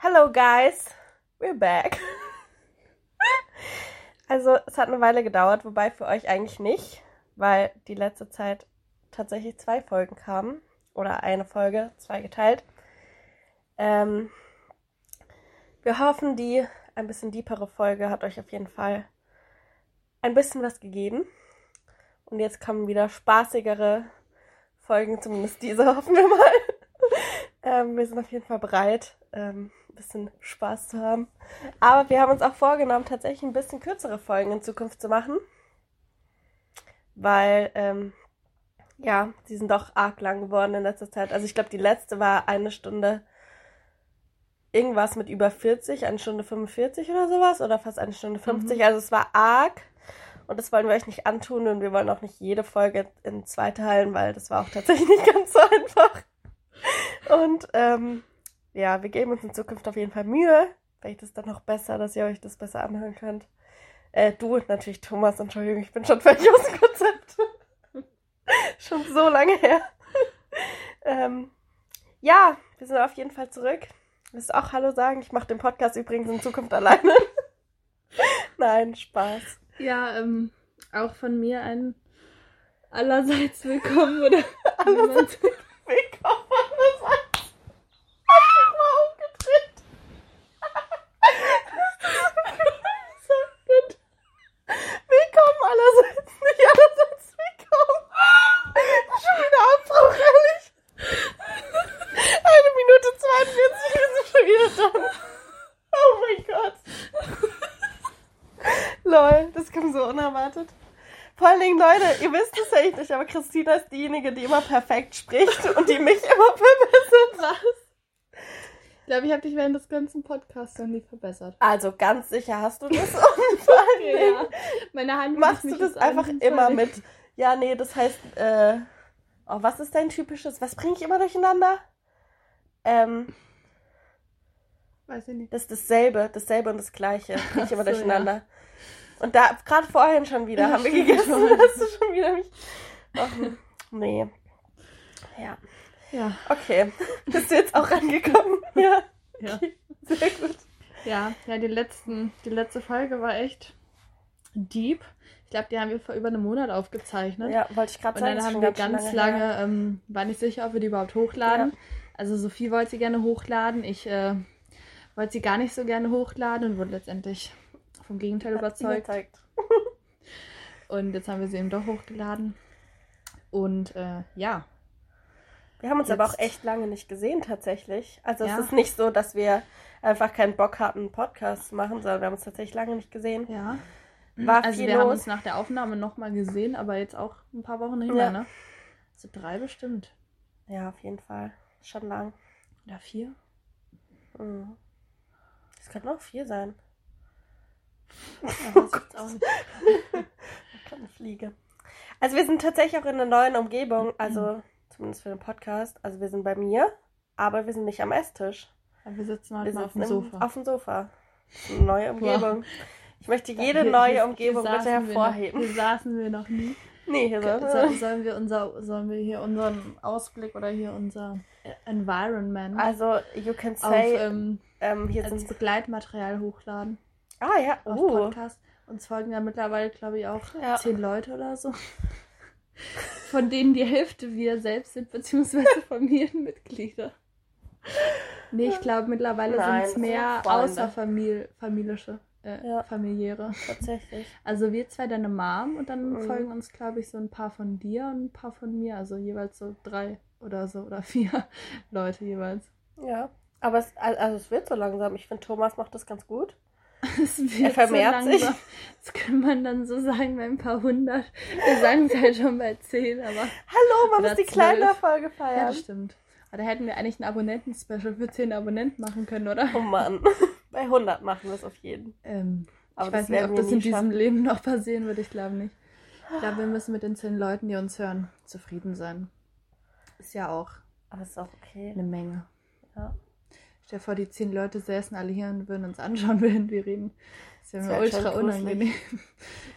Hello guys, we're back. Also es hat eine Weile gedauert, wobei für euch eigentlich nicht, weil die letzte Zeit tatsächlich zwei Folgen kamen oder eine Folge, zwei geteilt. Ähm, wir hoffen, die ein bisschen deepere Folge hat euch auf jeden Fall ein bisschen was gegeben. Und jetzt kommen wieder spaßigere Folgen, zumindest diese hoffen wir mal. Ähm, wir sind auf jeden Fall bereit, ähm, ein bisschen Spaß zu haben. Aber wir haben uns auch vorgenommen, tatsächlich ein bisschen kürzere Folgen in Zukunft zu machen. Weil, ähm, ja, die sind doch arg lang geworden in letzter Zeit. Also ich glaube, die letzte war eine Stunde irgendwas mit über 40, eine Stunde 45 oder sowas. Oder fast eine Stunde 50. Mhm. Also es war arg. Und das wollen wir euch nicht antun und wir wollen auch nicht jede Folge in zwei teilen, weil das war auch tatsächlich nicht ganz so einfach. Und ähm, ja, wir geben uns in Zukunft auf jeden Fall Mühe. Vielleicht ist das dann noch besser, dass ihr euch das besser anhören könnt. Äh, du natürlich Thomas, Entschuldigung, ich bin schon völlig aus dem Konzept. schon so lange her. ähm, ja, wir sind auf jeden Fall zurück. Willst du auch Hallo sagen? Ich mache den Podcast übrigens in Zukunft alleine. Nein, Spaß. Ja, ähm, auch von mir ein allerseits willkommen oder allerseits willkommen allerseits. Hab ich mal umgedreht. so gut. Willkommen allerseits, nicht allerseits willkommen. Schon wieder Abbruch, ehrlich. Eine Minute 42, wir sind schon wieder dran. Oh mein Gott. Lol, das kam so unerwartet. Vor allen Dingen, Leute, ihr wisst es ja nicht, aber Christina ist diejenige, die immer perfekt spricht und die mich immer verbessert. Was? Ich glaube, ich habe dich während des ganzen Podcasts noch nie verbessert. Also ganz sicher hast du das. Und vor allen Dingen ja. Meine Hand machst du das einfach immer mit. Ja, nee, das heißt, äh, oh, was ist dein typisches? Was bringe ich immer durcheinander? Ähm, Weiß ich nicht. Das ist dasselbe, dasselbe und das gleiche. Bringe ich immer so, durcheinander. Ja. Und da, gerade vorhin schon wieder, haben wir gegessen, hast du schon wieder mich. Oh, nee. Ja. Ja. Okay. Bist du jetzt auch rangekommen? Ja. Ja. Okay. Sehr gut. Ja, ja, die, letzten, die letzte Folge war echt deep. Ich glaube, die haben wir vor über einem Monat aufgezeichnet. Ja, wollte ich gerade sagen. Und dann haben wir ganz lange, lange ähm, war nicht sicher, ob wir die überhaupt hochladen. Ja. Also Sophie wollte sie gerne hochladen. Ich äh, wollte sie gar nicht so gerne hochladen und wurde letztendlich vom Gegenteil Hat überzeugt. und jetzt haben wir sie eben doch hochgeladen. Und äh, ja. Wir haben uns jetzt. aber auch echt lange nicht gesehen tatsächlich. Also ja. es ist nicht so, dass wir einfach keinen Bock hatten, einen Podcast zu machen, sondern wir haben uns tatsächlich lange nicht gesehen. Ja. War also wir los. haben uns nach der Aufnahme nochmal gesehen, aber jetzt auch ein paar Wochen hinter, ja. ne? Also drei bestimmt. Ja, auf jeden Fall. Schon lang. Oder vier? Mhm. Das könnte auch vier sein. Oh. Kleine Fliege. Also wir sind tatsächlich auch in einer neuen Umgebung, also zumindest für den Podcast. Also wir sind bei mir, aber wir sind nicht am Esstisch. Wir sitzen heute wir sitzen auf dem Sofa. Auf dem Sofa. Neue Umgebung. Wow. Ich möchte jede hier, neue Umgebung bitte hervorheben. hier saßen wir noch nie. Nee, hier sollen wir. Sollen wir, unser, sollen wir hier unseren Ausblick oder hier unser Environment also you can say auf, ähm, ähm, hier als Begleitmaterial hochladen? Ah ja, oh. Auf Podcast. Uns folgen ja mittlerweile, glaube ich, auch ja. zehn Leute oder so. Von denen die Hälfte wir selbst sind, beziehungsweise Familienmitglieder. Nee, ich glaube, mittlerweile sind es mehr außerfamilische. Äh, ja. familiäre. Tatsächlich. Also wir zwei, deine Mom und dann mhm. folgen uns, glaube ich, so ein paar von dir und ein paar von mir. Also jeweils so drei oder so oder vier Leute jeweils. Ja, aber es, also es wird so langsam. Ich finde, Thomas macht das ganz gut. er vermehrt so sich. Das kann man dann so sagen bei ein paar hundert. Wir sagen es halt schon bei zehn, aber. Hallo, man muss die kleine Folge feiern. Ja, das stimmt. Aber da hätten wir eigentlich ein Abonnenten-Special für 10 Abonnenten machen können, oder? Oh Mann. Bei 100 machen wir es auf jeden. Ähm, aber ich weiß nicht, ob das in diesem Leben noch passieren wird. Ich glaube nicht. Ich glaube, wir müssen mit den 10 Leuten, die uns hören, zufrieden sein. Ist ja auch. Aber ist auch okay. Eine Menge. Ja. Stell dir vor, die zehn Leute säßen alle hier und würden uns anschauen, während wir reden. Das wäre mir ultra unangenehm.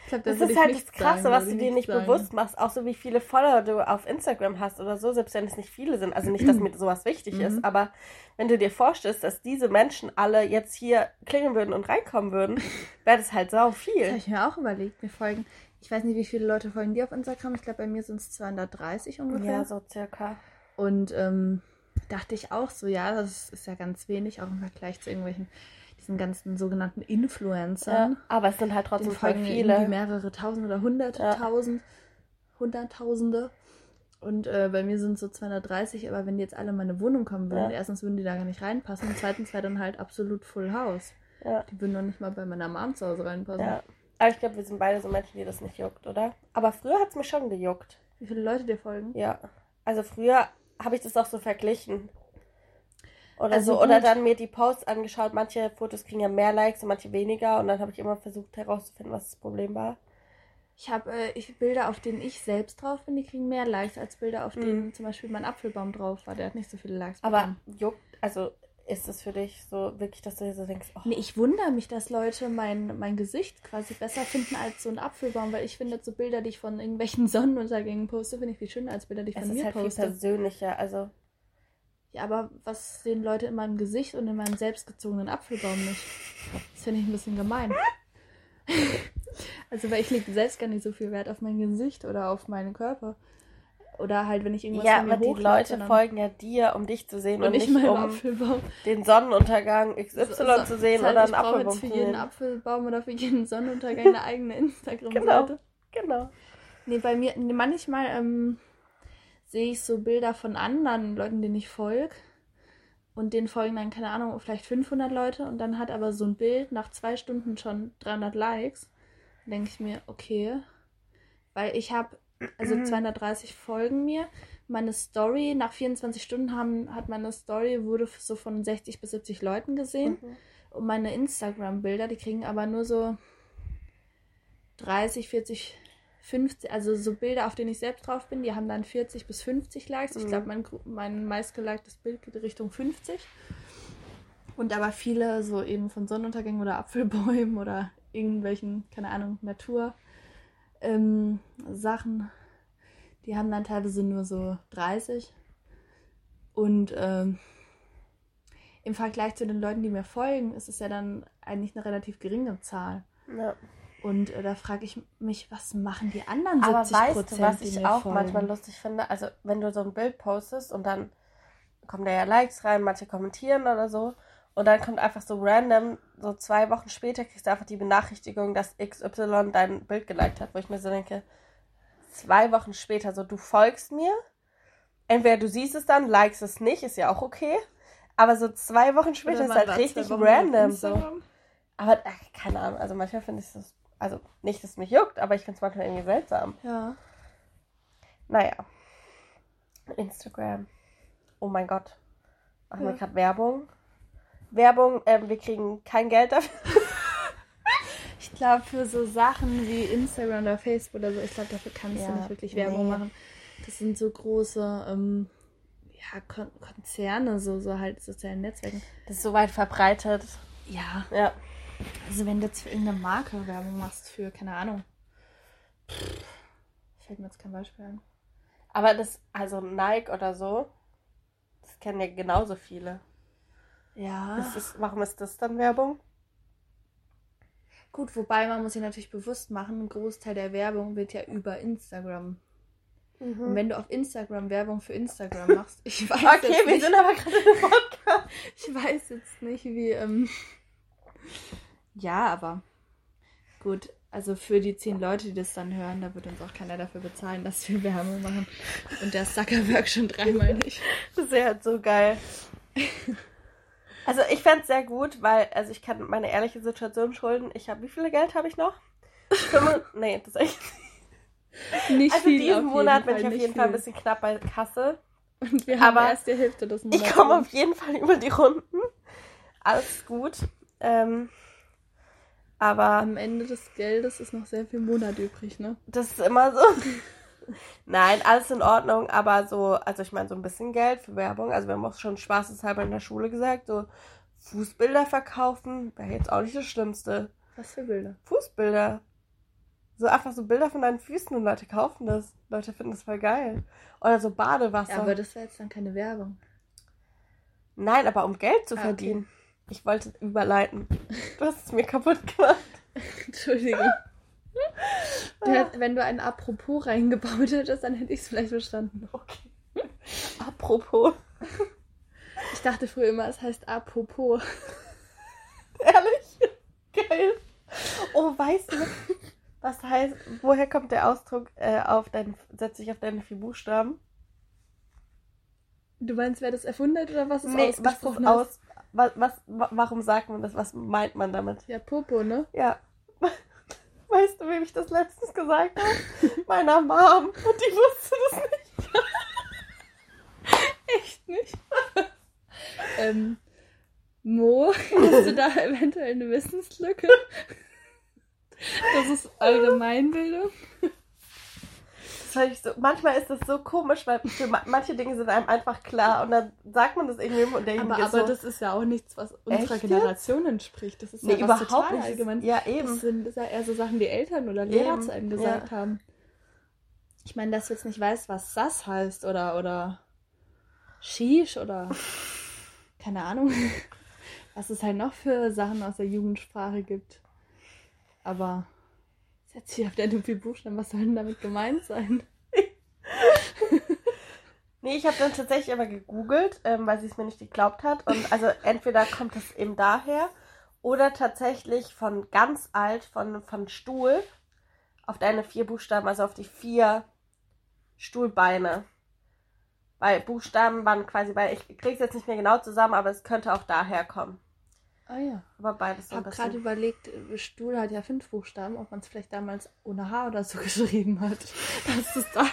Ich glaub, das, das ist halt das Krasse, sagen, was du dir nicht sagen. bewusst machst. Auch so, wie viele Follower du auf Instagram hast oder so, selbst wenn es nicht viele sind. Also nicht, dass mir sowas wichtig ist, mhm. aber wenn du dir vorstellst, dass diese Menschen alle jetzt hier klingeln würden und reinkommen würden, wäre das halt sau viel. Das habe ich mir auch überlegt. Mir folgen, ich weiß nicht, wie viele Leute folgen dir auf Instagram. Ich glaube, bei mir sind es 230 ungefähr. Ja, so circa. Und ähm, dachte ich auch so, ja, das ist ja ganz wenig, auch im Vergleich zu irgendwelchen, diesen ganzen sogenannten Influencern. Ja, aber es sind halt trotzdem voll viele. mehrere tausend oder hunderte ja. tausend, hunderttausende. Und äh, bei mir sind es so 230, aber wenn die jetzt alle in meine Wohnung kommen würden, ja. erstens würden die da gar nicht reinpassen und zweitens wäre dann halt absolut Full House. Ja. Die würden noch nicht mal bei meiner Mom zu Hause reinpassen. Ja. Aber ich glaube, wir sind beide so Menschen, die das nicht juckt, oder? Aber früher hat es mich schon gejuckt. Wie viele Leute dir folgen? Ja. Also früher habe ich das auch so verglichen. Oder also so. Oder dann mir die Posts angeschaut. Manche Fotos kriegen ja mehr Likes und manche weniger. Und dann habe ich immer versucht herauszufinden, was das Problem war. Ich habe äh, ich, Bilder, auf denen ich selbst drauf bin, die kriegen mehr Likes als Bilder, auf denen mhm. zum Beispiel mein Apfelbaum drauf war. Der hat nicht so viele Likes. Aber juckt, also ist es für dich so wirklich, dass du dir so denkst, oh. Nee, ich wundere mich, dass Leute mein, mein Gesicht quasi besser finden als so ein Apfelbaum, weil ich finde, so Bilder, die ich von irgendwelchen Sonnenuntergängen poste, finde ich viel schöner als Bilder, die ich es von mir halt poste. Viel persönlicher, also. Ja, aber was sehen Leute in meinem Gesicht und in meinem selbstgezogenen Apfelbaum nicht? Das finde ich ein bisschen gemein. also, weil ich lege selbst gar nicht so viel Wert auf mein Gesicht oder auf meinen Körper. Oder halt, wenn ich irgendwas Ja, aber die Leute folgen ja dir, um dich zu sehen und, und nicht um Apfelbaum. den Sonnenuntergang XY so, so, zu sehen halt, oder einen Apfelbaum. Ich jetzt für jeden Apfelbaum oder für jeden Sonnenuntergang eine eigene Instagram-Seite. Genau, genau. Nee, bei mir, manchmal ähm, sehe ich so Bilder von anderen Leuten, denen ich folge. Und denen folgen dann, keine Ahnung, vielleicht 500 Leute. Und dann hat aber so ein Bild nach zwei Stunden schon 300 Likes. Dann denke ich mir, okay. Weil ich habe also 230 mhm. folgen mir. Meine Story, nach 24 Stunden haben, hat meine Story, wurde so von 60 bis 70 Leuten gesehen. Mhm. Und meine Instagram-Bilder, die kriegen aber nur so 30, 40, 50, also so Bilder, auf denen ich selbst drauf bin, die haben dann 40 bis 50 Likes. Mhm. Ich glaube, mein, mein meistgeliktes Bild geht Richtung 50. Und aber viele so eben von Sonnenuntergängen oder Apfelbäumen oder irgendwelchen, keine Ahnung, Natur ähm, Sachen, die haben dann teilweise nur so 30. Und ähm, im Vergleich zu den Leuten, die mir folgen, ist es ja dann eigentlich eine relativ geringe Zahl. Ja. Und äh, da frage ich mich, was machen die anderen 70 Aber weißt du, was ich auch folgen? manchmal lustig finde? Also, wenn du so ein Bild postest und dann kommen da ja Likes rein, manche kommentieren oder so. Und dann kommt einfach so random, so zwei Wochen später kriegst du einfach die Benachrichtigung, dass XY dein Bild geliked hat, wo ich mir so denke, zwei Wochen später, so du folgst mir. Entweder du siehst es dann, likest es nicht, ist ja auch okay. Aber so zwei Wochen später ist halt richtig random so. Aber ach, keine Ahnung, also manchmal finde ich das, also nicht, dass es mich juckt, aber ich finde es manchmal irgendwie seltsam. Ja. Naja. Instagram. Oh mein Gott. Machen ja. wir gerade Werbung? Werbung, ähm, wir kriegen kein Geld dafür. ich glaube, für so Sachen wie Instagram oder Facebook oder so, ich glaube, dafür kannst ja, du nicht wirklich Werbung nee. machen. Das sind so große ähm, ja, Kon Konzerne, so, so halt sozialen Netzwerken. Das ist so weit verbreitet. Ja. Ja. Also wenn du jetzt für irgendeine Marke Werbung machst, für, keine Ahnung. Fällt mir jetzt kein Beispiel ein. Aber das, also Nike oder so, das kennen ja genauso viele. Ja. Ist das, warum ist das dann Werbung? Gut, wobei man muss sich natürlich bewusst machen, ein Großteil der Werbung wird ja über Instagram. Mhm. Und wenn du auf Instagram Werbung für Instagram machst, ich weiß okay, jetzt wir nicht, sind aber gerade im Podcast. ich weiß jetzt nicht, wie. Ähm, ja, aber gut. Also für die zehn Leute, die das dann hören, da wird uns auch keiner dafür bezahlen, dass wir Werbung machen. Und der Zuckerberg schon dreimal nicht. Das ist ja halt so geil. Also ich fände es sehr gut, weil, also ich kann meine ehrliche Situation schulden. Ich habe, wie viel Geld habe ich noch? Fünf, nee, das ist echt nicht Also viel diesen Monat bin ich auf jeden viel. Fall ein bisschen knapp bei Kasse. Und wir haben aber erst die Hälfte des Monats. Ich komme auf jeden Fall über die Runden. Alles gut. Ähm, aber am Ende des Geldes ist noch sehr viel Monat übrig, ne? Das ist immer so. Nein, alles in Ordnung, aber so, also ich meine, so ein bisschen Geld für Werbung. Also wir haben auch schon spaßeshalber in der Schule gesagt, so Fußbilder verkaufen wäre jetzt auch nicht das Schlimmste. Was für Bilder? Fußbilder. So einfach so Bilder von deinen Füßen und Leute kaufen das. Leute finden das voll geil. Oder so Badewasser. Ja, aber das wäre jetzt dann keine Werbung. Nein, aber um Geld zu ah, verdienen. Okay. Ich wollte überleiten. Du hast es mir kaputt gemacht. Entschuldigung. Hat, wenn du ein Apropos reingebaut hättest, dann hätte ich es vielleicht verstanden. Okay. Apropos. Ich dachte früher immer, es heißt Apropos. Ehrlich? Geil. Oh, weißt du, was heißt, woher kommt der Ausdruck äh, auf dein, setz dich auf deine vier Buchstaben? Du meinst, wer das erfunden hat oder was es nee, ausgesprochen was ist aus, was, was, warum sagt man das? Was meint man damit? Ja, Popo, ne? Ja. Weißt du, wem ich das letztens gesagt habe? Meiner Mom. Und die wusste das nicht. Echt nicht? ähm, Mo, hast du da eventuell eine Wissenslücke? Das ist Allgemeinbildung. Das so, manchmal ist das so komisch, weil manche Dinge sind einem einfach klar und dann sagt man das irgendwie und derjenige aber, aber so, das ist ja auch nichts, was unserer Generation entspricht. Das ist nee, ja was total nicht. allgemein. Ja, eben. Das sind, das sind eher so Sachen, die Eltern oder Lehrer eben. zu einem gesagt ja. haben. Ich meine, dass du jetzt nicht weißt, was Sass heißt oder, oder Shish oder keine Ahnung, was es halt noch für Sachen aus der Jugendsprache gibt. Aber setz dich auf deine vier Buchstaben, was soll denn damit gemeint sein? nee, ich habe dann tatsächlich aber gegoogelt, ähm, weil sie es mir nicht geglaubt hat. Und also entweder kommt es eben daher oder tatsächlich von ganz alt, von, von Stuhl auf deine vier Buchstaben, also auf die vier Stuhlbeine. Weil Buchstaben waren quasi, weil ich krieg's jetzt nicht mehr genau zusammen, aber es könnte auch daher kommen. Ah ja. Aber beides Ich habe gerade überlegt, Stuhl hat ja fünf Buchstaben, ob man es vielleicht damals ohne H oder so geschrieben hat. Dass es da.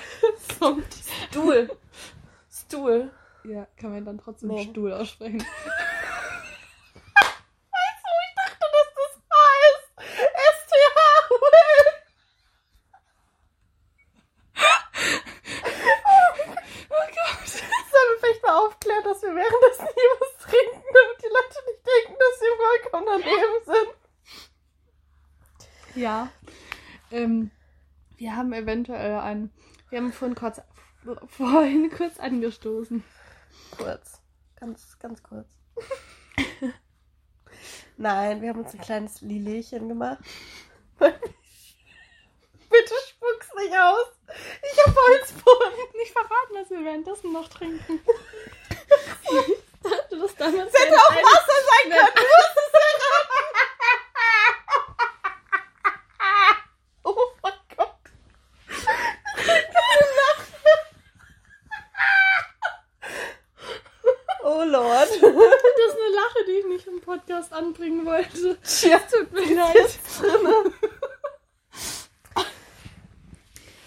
Stuhl. Stuhl. Ja, kann man dann trotzdem nee. Stuhl aussprechen. Eventuell ein. Wir haben vorhin kurz, vorhin kurz angestoßen. Kurz. Ganz, ganz kurz. Nein, wir haben uns ein kleines Liliechen gemacht. Bitte spuck's nicht aus. Ich hab Holzboden. Nicht verraten, dass wir währenddessen noch trinken. ich dachte, das damals. Es hätte auch Wasser sein können. Du musst es Podcast anbringen wollte. Tja, tut mir leid.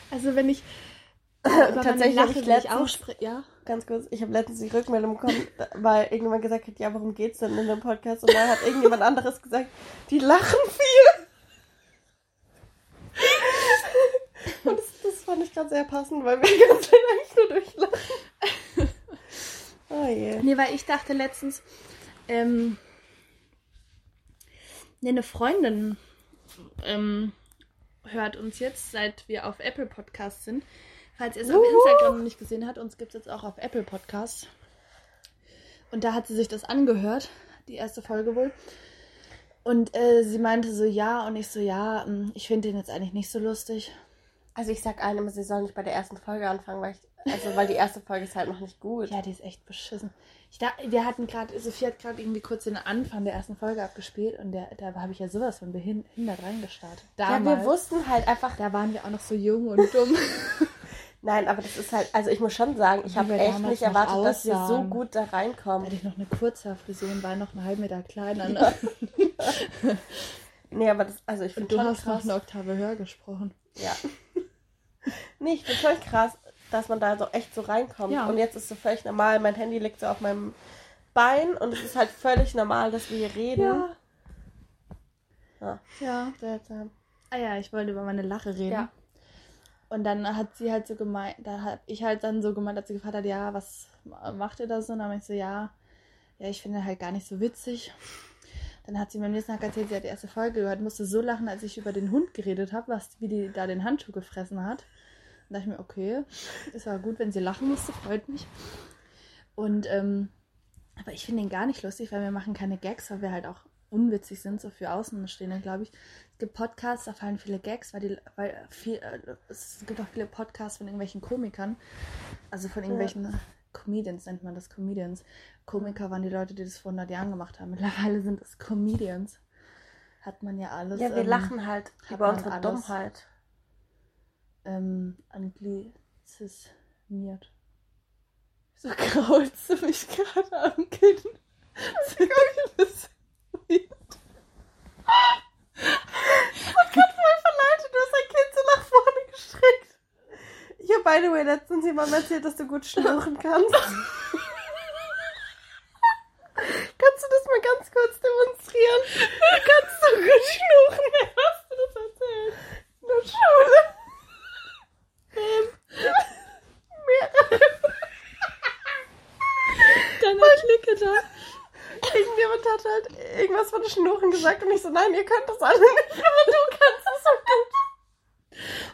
Also wenn ich äh, tatsächlich ich letztens, ja? ganz kurz, ich habe letztens die Rückmeldung bekommen, weil irgendjemand gesagt hat, ja, worum geht's denn in dem Podcast? Und dann hat irgendjemand anderes gesagt, die lachen viel. Und das, das fand ich gerade sehr passend, weil wir die ganze Zeit eigentlich nur durchlachen. Oh je. Nee, weil ich dachte letztens, ähm, Nee, eine Freundin ähm, hört uns jetzt, seit wir auf Apple Podcasts sind. Falls ihr es uh. auf Instagram noch nicht gesehen habt, uns gibt es jetzt auch auf Apple Podcasts. Und da hat sie sich das angehört, die erste Folge wohl. Und äh, sie meinte so, ja, und ich so, ja, hm, ich finde den jetzt eigentlich nicht so lustig. Also ich sag einem, sie soll nicht bei der ersten Folge anfangen, weil ich, also weil die erste Folge ist halt noch nicht gut. Ja, die ist echt beschissen. Ich da, wir hatten gerade, Sophie hat gerade irgendwie kurz den Anfang der ersten Folge abgespielt und der, da habe ich ja sowas von behindert reingestartet. Damals, ja, wir wussten halt einfach. Da waren wir auch noch so jung und dumm. Nein, aber das ist halt, also ich muss schon sagen, ich habe echt nicht erwartet, dass wir so gut da reinkommen. Hatte ich noch eine Kurzhaarfrisur und war noch einen halben Meter kleiner. Ne? nee, aber das, also ich finde Du hast krass. noch eine Oktave höher gesprochen. Ja. nee, ich finde schon krass dass man da so echt so reinkommt. Ja. Und jetzt ist es so völlig normal. Mein Handy liegt so auf meinem Bein und es ist halt völlig normal, dass wir hier reden. Ja. Ja. ja. Seltsam. Ah ja, ich wollte über meine Lache reden. Ja. Und dann hat sie halt so gemeint, da hat ich halt dann so gemeint, dass sie gefragt hat, ja, was macht ihr da so? Und dann habe ich so, ja, ja, ich finde halt gar nicht so witzig. Dann hat sie mir am nächsten Tag erzählt, sie hat die erste Folge gehört, musste so lachen, als ich über den Hund geredet habe, was, wie die da den Handschuh gefressen hat. Dann dachte ich mir, okay, ist aber gut, wenn sie lachen musste, freut mich. Und, ähm, aber ich finde ihn gar nicht lustig, weil wir machen keine Gags, weil wir halt auch unwitzig sind, so für Außenstehende, glaube ich. Es gibt Podcasts, da fallen viele Gags, weil, die, weil viel, äh, es gibt auch viele Podcasts von irgendwelchen Komikern, also von irgendwelchen ja. Comedians nennt man das, Comedians. Komiker waren die Leute, die das vor 100 Jahren gemacht haben. Mittlerweile sind es Comedians. Hat man ja alles. Ja, wir ähm, lachen halt über unsere alles, Dummheit. Ähm, anglizismiert. So kraulst du mich gerade am Kinn. Das ist Ich habe, by the way, letztens jemandem erzählt, dass du gut schnurren kannst. Kannst du das mal ganz kurz demonstrieren? Du kannst so gut schnurren. Wer hast du das erzählt? In der Schule. Wem? Mehrere. Deine Clique da. Irgendjemand hat halt irgendwas von Schnurren gesagt und ich so, nein, ihr könnt das alle nicht, aber du kannst es so gut.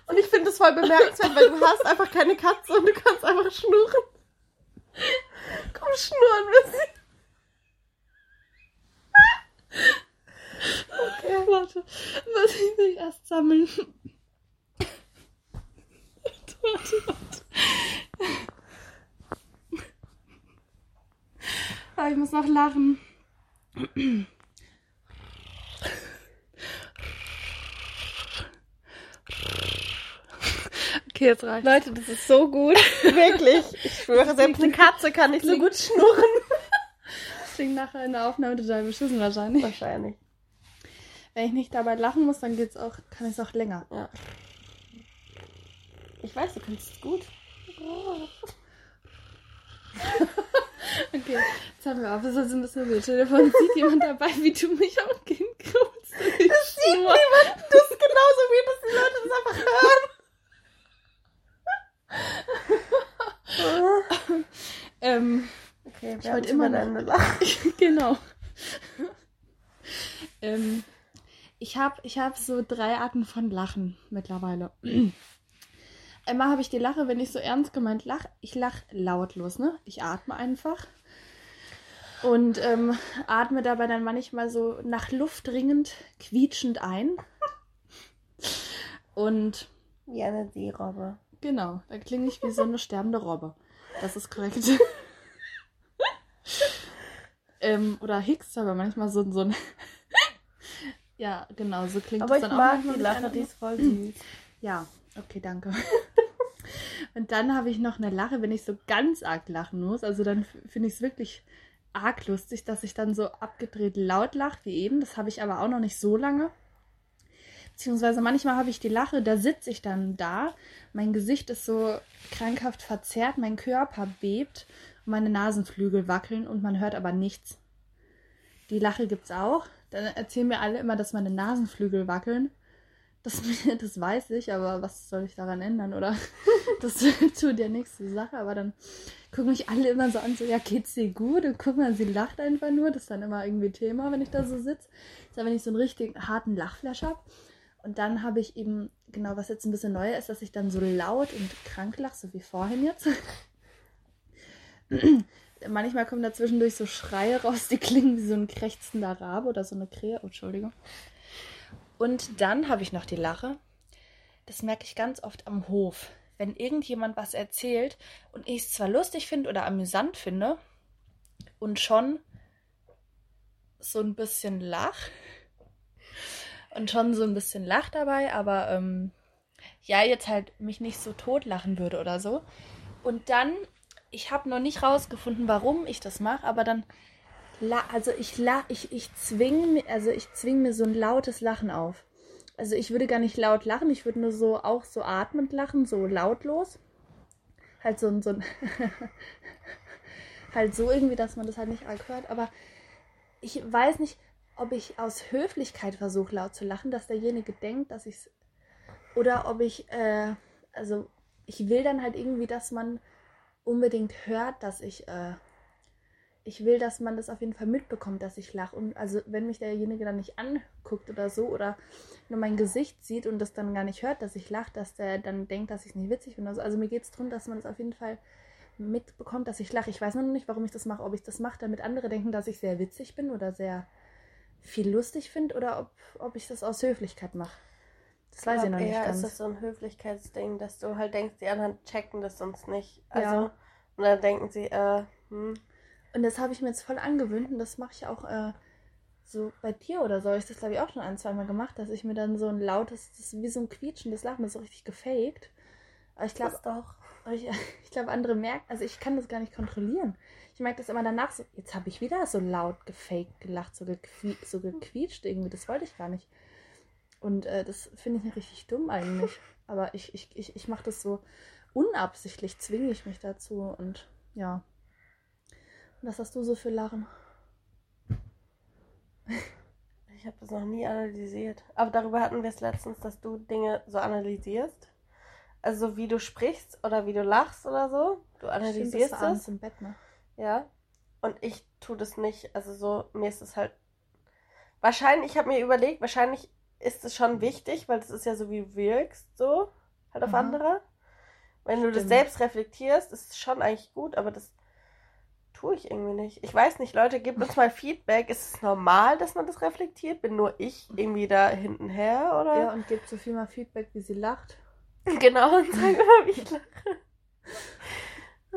Und ich finde es voll bemerkenswert, weil du hast einfach keine Katze und du kannst einfach schnurren. Komm, schnurren wir sie. Okay, warte. Muss ich mich erst sammeln. warte, warte. Ah, ich muss noch lachen. Okay, jetzt reicht. Leute, das ist so gut. Wirklich. Ich schwöre, selbst eine Katze kann nicht so gut schnurren. Deswegen nachher in der Aufnahme total beschissen wahrscheinlich. Wahrscheinlich. Wenn ich nicht dabei lachen muss, dann geht's auch, kann ich es auch länger. Ja. Ich weiß, du kannst es gut. okay, jetzt haben wir auf. Das ist ein bisschen wild. Telefon sieht jemand dabei, wie du mich am Kind krumst. Das sieht niemand. Das ist genauso wie dass die Leute das einfach hören. Ähm, okay, ich wollte immer deine Lachen. genau. ähm, ich habe ich hab so drei Arten von Lachen mittlerweile. Einmal habe ich die Lache, wenn ich so ernst gemeint lache. Ich lache lautlos, ne? Ich atme einfach. Und ähm, atme dabei dann manchmal so nach Luft dringend, quietschend ein. Und. Wie eine Seerobbe. Genau, da klinge ich wie so eine sterbende Robbe. Das ist korrekt. Ähm, oder Hicks, aber manchmal so, so ein. ja, genau, so klingt aber das dann auch. Aber ich mag die Lache, die ist voll süß. Ja, okay, danke. Und dann habe ich noch eine Lache, wenn ich so ganz arg lachen muss. Also dann finde ich es wirklich arg lustig, dass ich dann so abgedreht laut lache wie eben. Das habe ich aber auch noch nicht so lange. Beziehungsweise manchmal habe ich die Lache, da sitze ich dann da, mein Gesicht ist so krankhaft verzerrt, mein Körper bebt meine Nasenflügel wackeln und man hört aber nichts. Die Lache gibt es auch. Dann erzählen mir alle immer, dass meine Nasenflügel wackeln. Das, das weiß ich, aber was soll ich daran ändern, oder? Das tut ja nichts zur Sache, aber dann gucken mich alle immer so an, so, ja, geht's dir gut? Und guck mal, sie lacht einfach nur. Das ist dann immer irgendwie Thema, wenn ich da so sitze. Das ist ja, wenn ich so einen richtig harten Lachflash habe. Und dann habe ich eben, genau, was jetzt ein bisschen neuer ist, dass ich dann so laut und krank lache, so wie vorhin jetzt. Manchmal kommen da zwischendurch so Schreie raus, die klingen wie so ein krächzender Rabe oder so eine Krähe. Oh, Entschuldigung. Und dann habe ich noch die Lache. Das merke ich ganz oft am Hof. Wenn irgendjemand was erzählt und ich es zwar lustig finde oder amüsant finde und schon so ein bisschen lach, und schon so ein bisschen lacht dabei, aber ähm, ja, jetzt halt mich nicht so totlachen würde oder so. Und dann, ich habe noch nicht rausgefunden, warum ich das mache, aber dann, also ich lach, ich, ich zwing, also ich zwing mir so ein lautes Lachen auf. Also ich würde gar nicht laut lachen, ich würde nur so auch so atmend lachen, so lautlos. Halt so ein, so ein halt so irgendwie, dass man das halt nicht arg hört, aber ich weiß nicht, ob ich aus Höflichkeit versuche laut zu lachen, dass derjenige denkt, dass ich es. Oder ob ich, äh, also ich will dann halt irgendwie, dass man unbedingt hört, dass ich, äh, ich will, dass man das auf jeden Fall mitbekommt, dass ich lache. Und also wenn mich derjenige dann nicht anguckt oder so oder nur mein Gesicht sieht und das dann gar nicht hört, dass ich lache, dass der dann denkt, dass ich nicht witzig finde. Also, also mir geht es darum, dass man es das auf jeden Fall mitbekommt, dass ich lache. Ich weiß nur noch nicht, warum ich das mache. Ob ich das mache, damit andere denken, dass ich sehr witzig bin oder sehr viel lustig finde oder ob, ob ich das aus Höflichkeit mache. Das weiß ich noch nicht ganz. ist das so ein Höflichkeitsding, dass du halt denkst, die anderen checken das sonst nicht. Also, ja. und dann denken sie, äh, hm. Und das habe ich mir jetzt voll angewöhnt und das mache ich auch äh, so bei dir oder so. Ich das glaube ich auch schon ein, zwei Mal gemacht, dass ich mir dann so ein lautes, das ist wie so ein quietschendes Lachen, das ist so richtig gefaked. Aber ich glaube doch. Ich, ich glaube, andere merken, also ich kann das gar nicht kontrollieren. Ich merke das immer danach so, jetzt habe ich wieder so laut gefaked gelacht, so, gequie so gequietscht irgendwie. Das wollte ich gar nicht. Und äh, das finde ich richtig dumm eigentlich. Aber ich, ich, ich, ich mache das so unabsichtlich, zwinge ich mich dazu. Und ja. Und was hast du so für Lachen? Ich habe das noch nie analysiert. Aber darüber hatten wir es letztens, dass du Dinge so analysierst. Also wie du sprichst oder wie du lachst oder so. Du analysierst Stimmt, das es. im Bett, ne? Ja. Und ich tue das nicht. Also so, mir ist es halt. Wahrscheinlich, ich habe mir überlegt, wahrscheinlich ist es schon wichtig, weil das ist ja so, wie du wirkst, so, halt auf mhm. andere. Wenn Stimmt. du das selbst reflektierst, ist es schon eigentlich gut, aber das tue ich irgendwie nicht. Ich weiß nicht, Leute, gebt uns mal Feedback. Ist es normal, dass man das reflektiert? Bin nur ich irgendwie da hinten her, oder? Ja, und gebt Sophie mal Feedback, wie sie lacht. Genau, und sag immer, wie ich lache.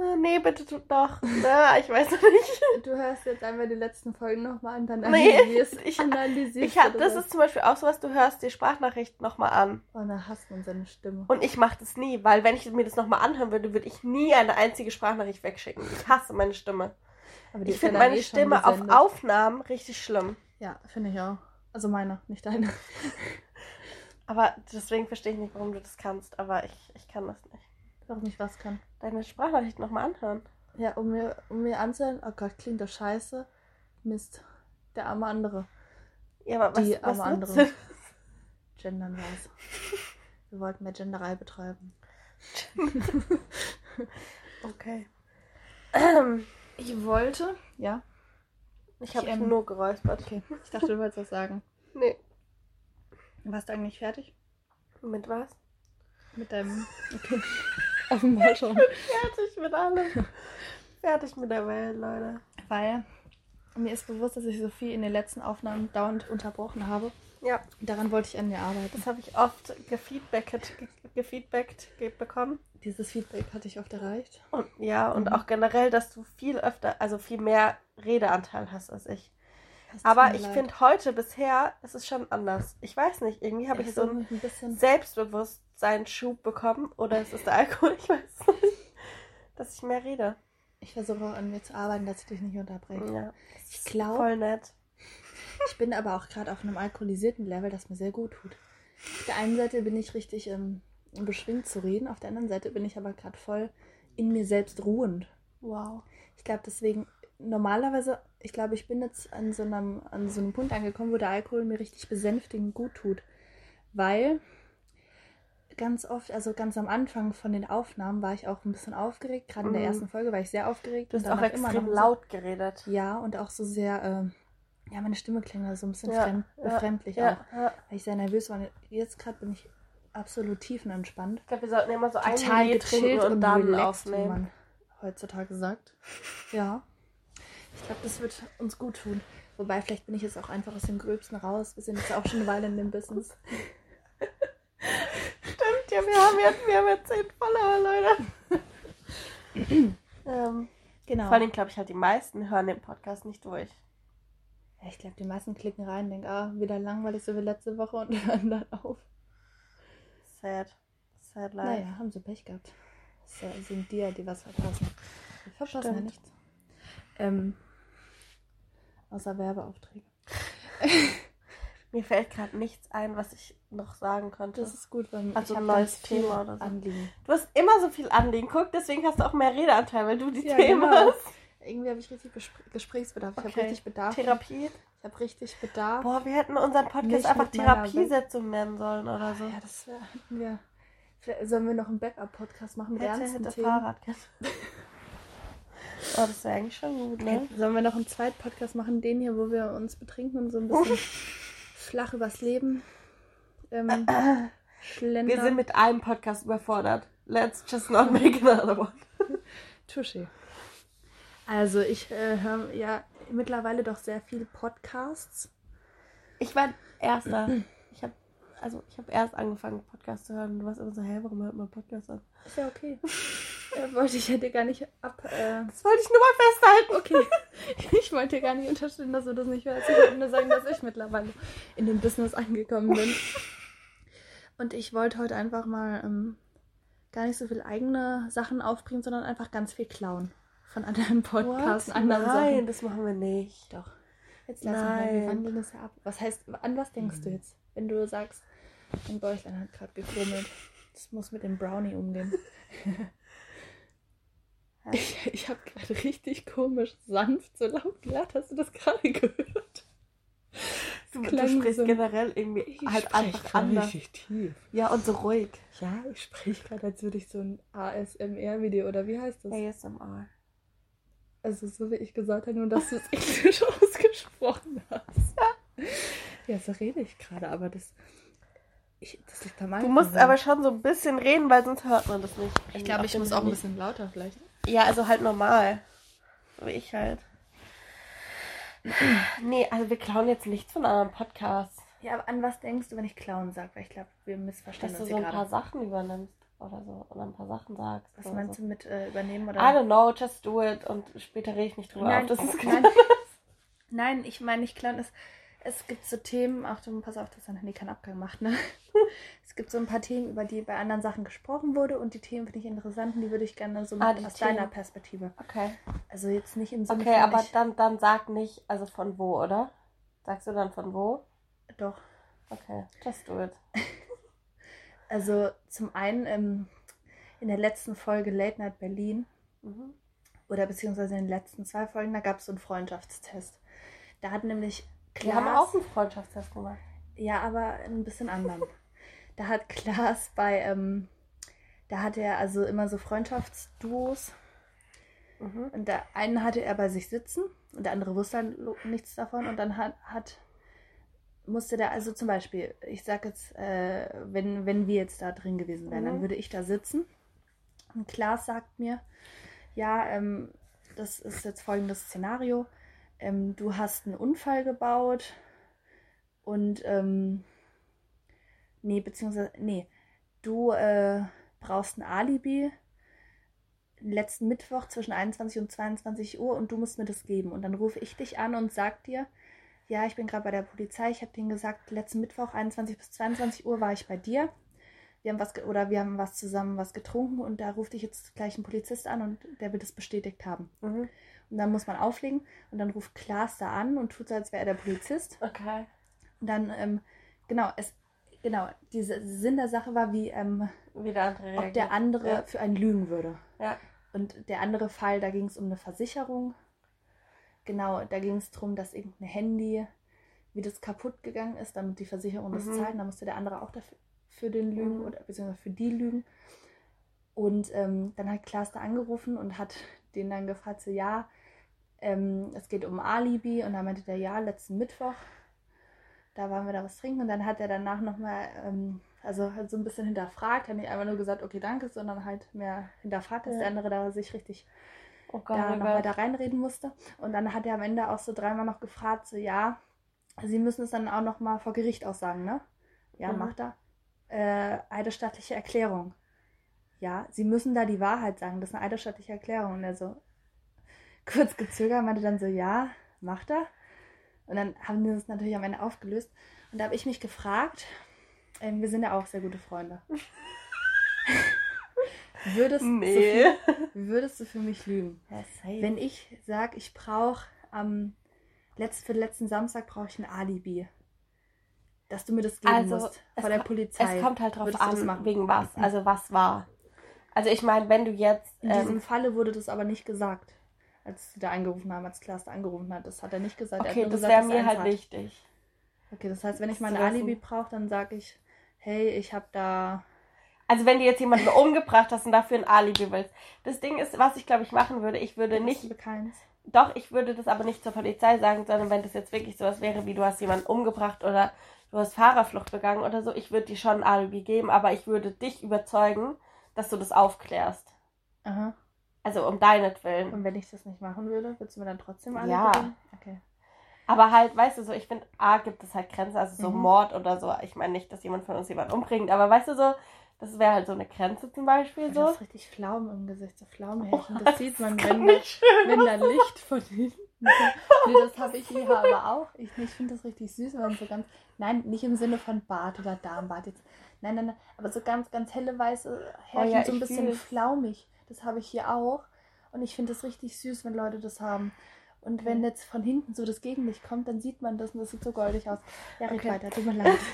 Ah, nee, bitte tut doch. Ja, ich weiß noch nicht. Du hörst jetzt einmal die letzten Folgen nochmal und dann analysierst, nee, ich, analysierst ich hab, Das ist zum Beispiel auch so was, du hörst die Sprachnachricht nochmal an. Und oh, dann hasst man seine Stimme. Und ich mach das nie, weil wenn ich mir das nochmal anhören würde, würde ich nie eine einzige Sprachnachricht wegschicken. Ich hasse meine Stimme. ich finde meine eh Stimme auf Aufnahmen richtig schlimm. Ja, finde ich auch. Also meine, nicht deine. aber deswegen verstehe ich nicht, warum du das kannst, aber ich, ich kann das nicht. Warum ich was kann? Deine Sprachnachricht nochmal anhören. Ja, um mir, um mir anzuhören, oh Gott, klingt das scheiße. Mist. Der arme andere. Ja, aber was, Die arme was andere. Gendern war's. Wir wollten mehr Genderei betreiben. okay. ich wollte, ja. Ich habe ähm, nur geräuspert. Okay. Ich dachte, du wolltest was sagen. Nee. Warst du eigentlich fertig? Mit was? Mit deinem. Okay. Offenbar schon. fertig mit allem. fertig mit der Welt, Leute. Weil mir ist bewusst, dass ich Sophie in den letzten Aufnahmen dauernd unterbrochen habe. Ja. Daran wollte ich an mir arbeiten. Das habe ich oft gefeedbackt, gefeedbackt bekommen. Dieses Feedback hatte ich oft erreicht. Und, ja, und mhm. auch generell, dass du viel öfter, also viel mehr Redeanteil hast als ich. Aber ich finde heute bisher, es ist schon anders. Ich weiß nicht, irgendwie habe ich so ein, ein bisschen Selbstbewusstseinsschub bekommen. Oder es ist der Alkohol, ich weiß nicht. Dass ich mehr rede. Ich versuche an mir zu arbeiten, dass ich dich nicht unterbreche. Ja, ich glaube. Voll nett. Ich bin aber auch gerade auf einem alkoholisierten Level, das mir sehr gut tut. Auf der einen Seite bin ich richtig ähm, beschwingt zu reden, auf der anderen Seite bin ich aber gerade voll in mir selbst ruhend. Wow. Ich glaube, deswegen normalerweise, ich glaube, ich bin jetzt an so, einem, an so einem Punkt angekommen, wo der Alkohol mir richtig besänftigend gut tut. Weil ganz oft, also ganz am Anfang von den Aufnahmen war ich auch ein bisschen aufgeregt. Gerade in der mhm. ersten Folge war ich sehr aufgeregt. Du hast auch extrem immer laut so, geredet. Ja, und auch so sehr, äh, ja, meine Stimme klingt so ein bisschen ja, fremd, ja, befremdlich ja, auch. Ja. Weil ich sehr nervös war. Jetzt gerade bin ich absolut tiefenentspannt. Ich glaube, wir sollten immer so Total ein gechillt und, und dann relaxed, aufnehmen. Wie man heutzutage sagt. Ja. Ich glaube, das wird uns gut tun. Wobei, vielleicht bin ich jetzt auch einfach aus dem Gröbsten raus. Wir sind jetzt auch schon eine Weile in dem Business. Stimmt, ja, wir haben jetzt, wir haben jetzt 10 Follower, Leute. ähm, genau. Vor allem, glaube ich, halt die meisten hören den Podcast nicht durch. Ja, ich glaube, die meisten klicken rein und denken, ah, wieder langweilig, so wie letzte Woche und hören dann auf. Sad. Sad life. Naja, haben sie Pech gehabt. Das sind die ja, die was verpassen. Wir verpassen Stimmt. ja nichts. Ähm, außer Werbeaufträge. Mir fällt gerade nichts ein, was ich noch sagen konnte. Das ist gut, weil also ein neues Thema oder so. Anliegen. Du hast immer so viel Anliegen. Guck, deswegen hast du auch mehr Redeanteil, weil du die ja, Themen genau. hast. Irgendwie habe ich richtig Gesprächsbedarf. Ich habe richtig Bedarf. Therapie. Ich habe richtig Bedarf. Boah, wir hätten unseren Podcast einfach Therapiesitzung nennen sollen oder so. Ja, das hätten wir Sollen wir noch einen Backup-Podcast machen mit hätte, ernsten hätte Themen? Fahrradkette. oh, das wäre eigentlich schon gut, ne? Sollen wir noch einen zweiten Podcast machen, den hier, wo wir uns betrinken und so ein bisschen flach übers Leben ähm, schlendern? Wir sind mit einem Podcast überfordert. Let's just not make another one. Touché. Also ich äh, höre ja mittlerweile doch sehr viele Podcasts. Ich war erster. Ich habe also ich habe erst angefangen, Podcasts zu hören. Du warst immer so, hä, warum hört man Podcasts an? Ist ja okay. äh, wollte ich hätte gar nicht ab. Äh... Das wollte ich nur mal festhalten. Okay. ich wollte gar nicht unterstellen, dass du das nicht hörst. Ich wollte nur sagen, dass ich mittlerweile in dem Business angekommen bin. Und ich wollte heute einfach mal ähm, gar nicht so viel eigene Sachen aufbringen, sondern einfach ganz viel klauen. Von anderen Podcasts, What? anderen Nein, Sachen. Nein, das machen wir nicht. Doch. Jetzt lassen wir wir wandeln das ja ab. Was heißt, an was denkst du jetzt, wenn du sagst, mein Bäuchlein hat gerade gekrummelt. Das muss mit dem Brownie umgehen. ich ich habe gerade richtig komisch sanft so laut gelacht. Hast du das gerade gehört? Du, du sprichst so, generell irgendwie ich halt einfach anders. tief. Ja, und so ruhig. Ja, ich spreche gerade, als würde ich so ein ASMR-Video oder wie heißt das? ASMR. Also so wie ich gesagt habe, nur dass du es Englisch ausgesprochen hast. ja, so rede ich gerade, aber das ich, das liegt an Du musst aber schon so ein bisschen reden, weil sonst hört man das nicht. Ich glaube, ich muss auch ein bisschen lauter vielleicht. Ja, also halt normal. So wie ich halt. nee, also wir klauen jetzt nichts von anderen Podcasts. Ja, aber an was denkst du, wenn ich klauen sage? Weil ich glaube, wir missverstehen Dass du so ein paar Sachen übernimmst oder so. Oder ein paar Sachen sagst. Was meinst so. du mit äh, übernehmen oder? I don't know, just do it. Und später rede ich nicht drüber nein, auf. Das ist nein, nein, ich meine nicht klauen. Ist, es gibt so Themen, Achtung, pass auf, dass er nee, keinen Abgang macht, ne? Es gibt so ein paar Themen, über die bei anderen Sachen gesprochen wurde und die Themen finde ich interessant und die würde ich gerne so ah, aus Themen. deiner Perspektive. Okay. Also jetzt nicht im Sinne Okay, aber dann, dann sag nicht, also von wo, oder? Sagst du dann von wo? Doch. Okay, just do it. also zum einen ähm, in der letzten Folge Late Night Berlin mhm. oder beziehungsweise in den letzten zwei Folgen, da gab es so einen Freundschaftstest. Da hat nämlich Klaas, Wir haben auch einen Freundschaftstest gemacht. Ja, aber ein bisschen anderen. Da hat Klaas bei, ähm, da hatte er also immer so Freundschaftsduos. Mhm. Und der einen hatte er bei sich sitzen und der andere wusste halt nichts davon. Und dann hat, hat musste der, also zum Beispiel, ich sag jetzt, äh, wenn, wenn wir jetzt da drin gewesen wären, mhm. dann würde ich da sitzen. Und Klaas sagt mir, ja, ähm, das ist jetzt folgendes Szenario ähm, du hast einen Unfall gebaut und ähm, nee, beziehungsweise, nee, du äh, brauchst ein Alibi letzten Mittwoch zwischen 21 und 22 Uhr und du musst mir das geben. Und dann rufe ich dich an und sag dir, ja, ich bin gerade bei der Polizei, ich habe denen gesagt, letzten Mittwoch 21 bis 22 Uhr war ich bei dir. Wir haben was oder wir haben was zusammen was getrunken und da ruft dich jetzt gleich ein Polizist an und der wird es bestätigt haben. Mhm. Und dann muss man auflegen und dann ruft Klaas da an und tut so, als wäre er der Polizist. Okay. Und dann, ähm, genau, es, genau, diese Sinn der Sache war, wie, ähm, wie der andere ob der andere ja. für einen lügen würde. Ja. Und der andere Fall, da ging es um eine Versicherung. Genau, da ging es darum, dass irgendein Handy, wie das kaputt gegangen ist, damit die Versicherung das mhm. zahlt. Da musste der andere auch dafür für den lügen mhm. oder beziehungsweise für die lügen. Und ähm, dann hat Klaas da angerufen und hat den dann gefragt, so ja, ähm, es geht um Alibi und dann meinte der, ja, letzten Mittwoch, da waren wir da was trinken und dann hat er danach nochmal, ähm, also halt so ein bisschen hinterfragt, hat nicht einfach nur gesagt, okay, danke, sondern halt mehr hinterfragt, dass ja. der andere da sich richtig oh Gott, da oh nochmal da reinreden musste. Und dann hat er am Ende auch so dreimal noch gefragt, so ja, sie müssen es dann auch nochmal vor Gericht aussagen, ne? Ja, mhm. macht er. Äh, eidesstattliche Erklärung. Ja, sie müssen da die Wahrheit sagen, das ist eine eidesstattliche Erklärung. Und er so, kurz gezögert, meinte dann so, ja, macht er. Und dann haben die das natürlich am Ende aufgelöst. Und da habe ich mich gefragt, ähm, wir sind ja auch sehr gute Freunde. würdest, nee. du für, würdest du für mich lügen? Ja, Wenn ich sage, ich brauche am letzt, für den letzten Samstag brauche ich ein Alibi. Dass du mir das geben also, musst vor der Polizei. Es kommt halt drauf an, wegen was. Also was war. Also ich meine, wenn du jetzt. In ähm, diesem Falle wurde das aber nicht gesagt als sie da angerufen haben, als Klaas da angerufen hat. Das hat er nicht gesagt. Okay, das wäre mir halt hat. wichtig. Okay, das heißt, wenn ich mein Alibi brauche, dann sage ich, hey, ich habe da. Also wenn du jetzt jemanden umgebracht hast und dafür ein Alibi willst. Das Ding ist, was ich glaube ich machen würde, ich würde nicht. Keins. Doch, ich würde das aber nicht zur Polizei sagen, sondern wenn das jetzt wirklich sowas wäre, wie du hast jemanden umgebracht oder du hast Fahrerflucht begangen oder so, ich würde dir schon ein Alibi geben, aber ich würde dich überzeugen, dass du das aufklärst. Aha. Also um deinetwillen. Und wenn ich das nicht machen würde, würdest du mir dann trotzdem alle Ja. geben? Okay. Aber halt, weißt du, so, ich finde, A, gibt es halt Grenzen, also so Mhm. Mord oder so. Ich meine nicht, dass jemand von uns jemanden umbringt, aber weißt du so, das wäre halt so eine Grenze zum Beispiel Du so. hast richtig Pflaumen im Gesicht, so Pflaumenhärchen. Oh, das sieht man, wenn, Nicht schön. wenn da Licht von hinten. Nee, das habe ich hier aber auch. Ich, ich finde das richtig süß, wenn so ganz. Nein, nicht im Sinne von Bart oder Darmbart jetzt. Nein, nein, nein. Aber so ganz, ganz helle weiße Härchen, Oh ja, so ein bisschen fühl's. flaumig. Das habe ich hier auch. Und ich finde das richtig süß, wenn Leute das haben. Und wenn jetzt von hinten so das Gegenlicht kommt, dann sieht man das und das sieht so goldig aus. Ja, red Okay. weiter, tut mir leid.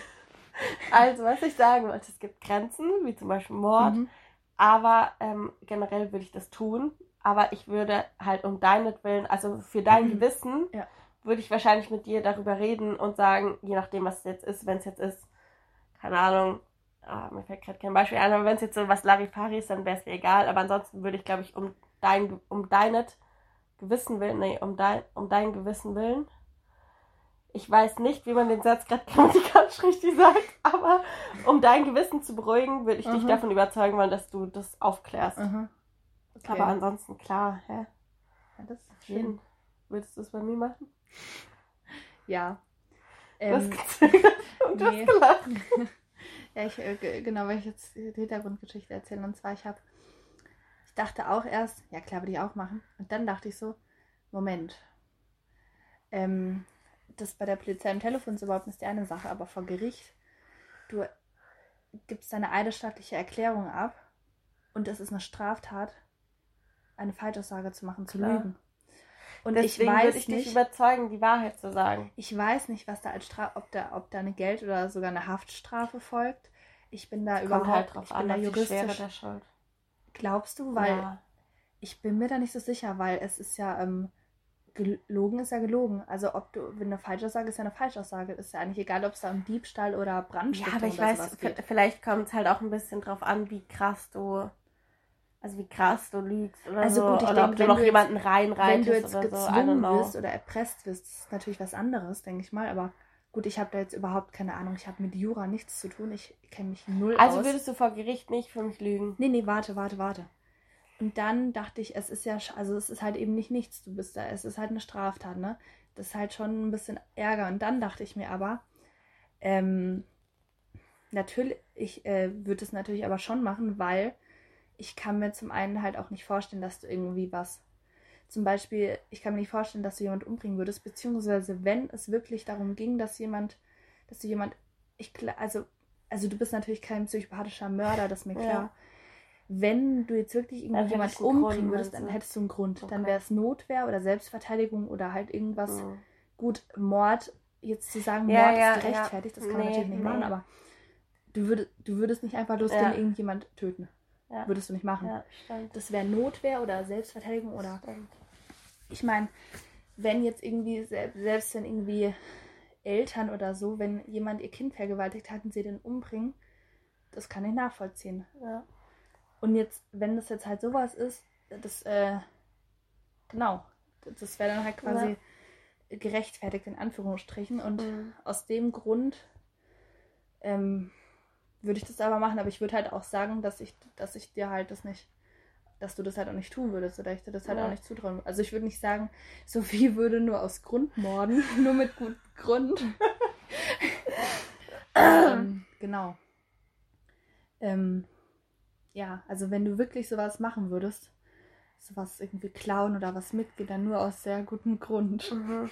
Also, was ich sagen wollte, es gibt Grenzen, wie zum Beispiel Mord, Mhm. aber ähm, generell würde ich das tun. Aber ich würde halt um deinetwillen, also für dein Mhm. Gewissen, Ja. würde ich wahrscheinlich mit dir darüber reden und sagen, je nachdem, was es jetzt ist, wenn es jetzt ist, keine Ahnung, ah, mir fällt gerade kein Beispiel ein, aber wenn es jetzt so was Larifari ist, dann wäre es mir egal. Aber ansonsten würde ich, glaube ich, um dein, um deinet Gewissen willen, nee, um dein, um dein Gewissen willen. Ich weiß nicht, wie man den Satz gerade grammatikalisch richtig sagt, aber um dein Gewissen zu beruhigen, würde ich dich Mhm. davon überzeugen wollen, dass du das aufklärst. Aha. Okay. Aber ansonsten, klar, hä? ja, das ist Schön. Würdest du es bei mir machen? Ja. Du hast Ähm, gezögert und du nee. hast gelacht. Ja, ich, äh, ge- genau, weil ich jetzt die Hintergrundgeschichte erzähle. Und zwar, ich habe, ich dachte auch erst, ja klar, würde ich auch machen. Und dann dachte ich so, Moment. Ähm, das bei der Polizei am Telefon ist überhaupt nicht die eine Sache, aber vor Gericht, du gibst deine eidesstattliche Erklärung ab und es ist eine Straftat, eine Falschaussage zu machen, zu Klar. lügen. Und Deswegen ich weiß würde ich dich nicht, überzeugen, die Wahrheit zu sagen. ich weiß nicht, was da als Strafe, ob da, ob da eine Geld- oder sogar eine Haftstrafe folgt. Ich bin da Kommt überhaupt, halt drauf ich bin an, da juristisch. der Schuld. Glaubst du? Weil ja. ich bin mir da nicht so sicher, weil es ist ja, ähm, gelogen ist ja gelogen. Also ob du, wenn eine Falschaussage ist ja eine Falschaussage. Ist ja eigentlich egal, ob es da um Diebstahl oder ja, Brandstiftung aber ich weiß, geht. vielleicht kommt es halt auch ein bisschen drauf an, wie krass du, also wie krass du lügst oder Also so. gut, ich oder denk, ob du noch du jemanden Wenn du reinreitest jetzt oder so. Gezwungen know. wirst oder erpresst wirst, ist natürlich was anderes, denke ich mal. Aber gut, ich habe da jetzt überhaupt keine Ahnung. Ich habe mit Jura nichts zu tun. Ich kenne mich null Also aus. würdest du vor Gericht nicht für mich lügen? Nee, nee, warte, warte, warte. Und dann dachte ich, es ist ja, also es ist halt eben nicht nichts, du bist da, es ist halt eine Straftat, ne? Das ist halt schon ein bisschen Ärger. Und dann dachte ich mir aber, ähm, natürlich, ich äh, würde es natürlich aber schon machen, weil ich kann mir zum einen halt auch nicht vorstellen, dass du irgendwie was, zum Beispiel, ich kann mir nicht vorstellen, dass du jemand umbringen würdest, beziehungsweise wenn es wirklich darum ging, dass jemand, dass du jemand, ich, also, also du bist natürlich kein psychopathischer Mörder, das ist mir Ja. klar. Wenn du jetzt wirklich Dann irgendwie jemand hättest du einen Grund, umbringen würdest, dann hättest du einen Grund. Dann Okay. wäre es Notwehr oder Selbstverteidigung oder halt irgendwas. Mhm. Gut, Mord, jetzt zu sagen, Ja, Mord ja, ist gerechtfertigt, das kann man Nee, natürlich nicht nee. machen, aber du, würd, du würdest nicht einfach losgehen, Ja. irgendjemand töten. Ja. Würdest du nicht machen. Ja. Das wäre Notwehr oder Selbstverteidigung oder stimmt. ich meine, wenn jetzt irgendwie, sel- selbst wenn irgendwie Eltern oder so, wenn jemand ihr Kind vergewaltigt hat und sie den umbringen, das kann ich nachvollziehen. Ja. Und jetzt, wenn das jetzt halt sowas ist, das, äh, genau, das wäre dann halt quasi gerechtfertigt in Anführungsstrichen. Und Mhm. aus dem Grund ähm, würde ich das aber machen, aber ich würde halt auch sagen, dass ich, dass ich dir halt das nicht, dass du das halt auch nicht tun würdest oder ich dir das halt Ja. auch nicht zutrauen würde. Also ich würde nicht sagen, Sophie würde nur aus Grund morden, nur mit gutem Grund. ähm, genau. Ähm, ja, also wenn du wirklich sowas machen würdest, sowas irgendwie klauen oder was mitgeht, dann nur aus sehr gutem Grund. Mhm.